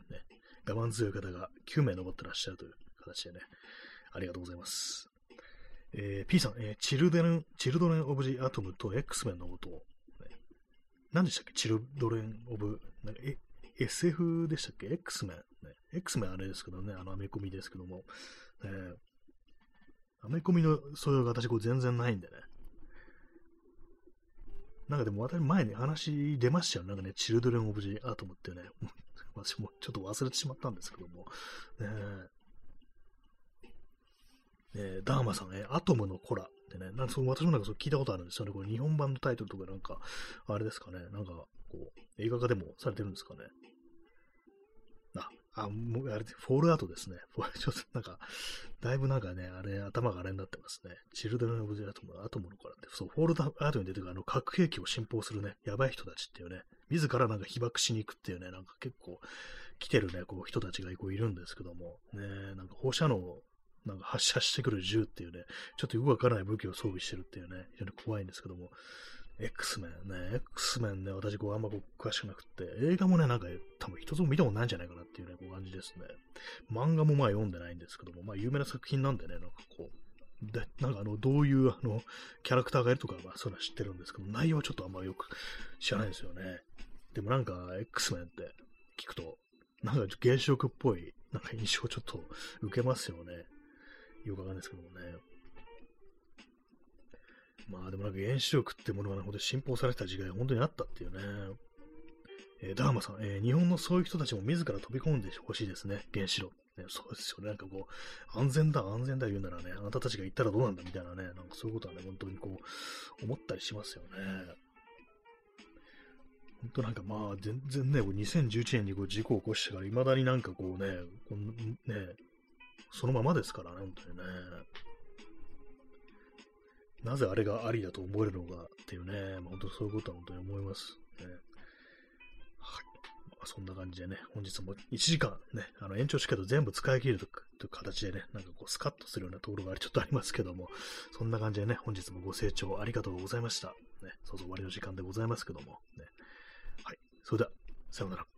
我慢強い方が9名残ってらっしゃるという形でね、ありがとうございます。えー、P さん、えー、チルデン、チルドレン・オブ・ジ・アトムと X メンのことを、ね、何でしたっけ？チルドレン・オブ、なんかえ SF でしたっけ ?X メン、ね。X メンあれですけどね、あのアメコミですけども、えー、アメコミの素養が私こう全然ないんでね、なんかでも私前に話出ましたよ。なんかね、チルドレン・オブ・ジ・アトムってね、私もちょっと忘れてしまったんですけども、ね。え、ねダーマさんね、アトムのコラってね、なんかそう私もなんかそう聞いたことあるんですよね。これ日本版のタイトルとかなんか、あれですかね、なんかこう、映画化でもされてるんですかね。あ、あもう、あれ、フォールアウトですね。ちょっとなんか、だいぶなんかね、あれ、頭があれになってますね。チルドレン・オブ・ジェ・アトム、アトムのからって、そう、フォールアウトに出てくるあの、核兵器を信奉するね、やばい人たちっていうね、自らなんか被爆しに行くっていうね、なんか結構、来てるね、こう、人たちがこういるんですけども、ね、なんか放射能なんか発射してくる銃っていうね、ちょっとよくわからない武器を装備してるっていうね、非常に怖いんですけども、X メンね、X メンね、私こうあんまこう詳しくなくって、映画もね、なんか多分一つも見たことないんじゃないかなっていうね、こう感じですね。漫画もまあ読んでないんですけども、まあ有名な作品なんでね、なんかこう、で、なんかあの、どういうあの、キャラクターがいるとか、まあそういうのは知ってるんですけど、内容はちょっとあんまよく知らないんですよね。でもなんか X メンって聞くと、なんか原子力っぽい、なんか印象ちょっと受けますよね。よくわかんないですけどもね。まあでもなんか原子力ってものが、ね、本当に信奉されてた時代が本当にあったっていうね。えー、ダーマさん、えー、日本のそういう人たちも自ら飛び込んでほしいですね、原子炉。ね、そうですよね。なんかこう、安全だ、安全だ言うならね、あなたたちが言ったらどうなんだみたいなね、なんかそういうことはね、本当にこう、思ったりしますよね。本当なんかまあ、全然ね、2011年にこう事故を起こしてから、未だになんかこうね、このね、そのままですからね、本当にね。なぜあれがありだと思えるのかっていうね、まあ、本当そういうことは本当に思います、ね。はい。まあ、そんな感じでね、本日も1時間ね、あの延長チケット全部使い切るという形でね、なんかこうスカッとするようなところがちょっとありますけども、そんな感じでね、本日もご清聴ありがとうございました。ね、そうそう終わりの時間でございますけども、ね。はい。それでは、さようなら。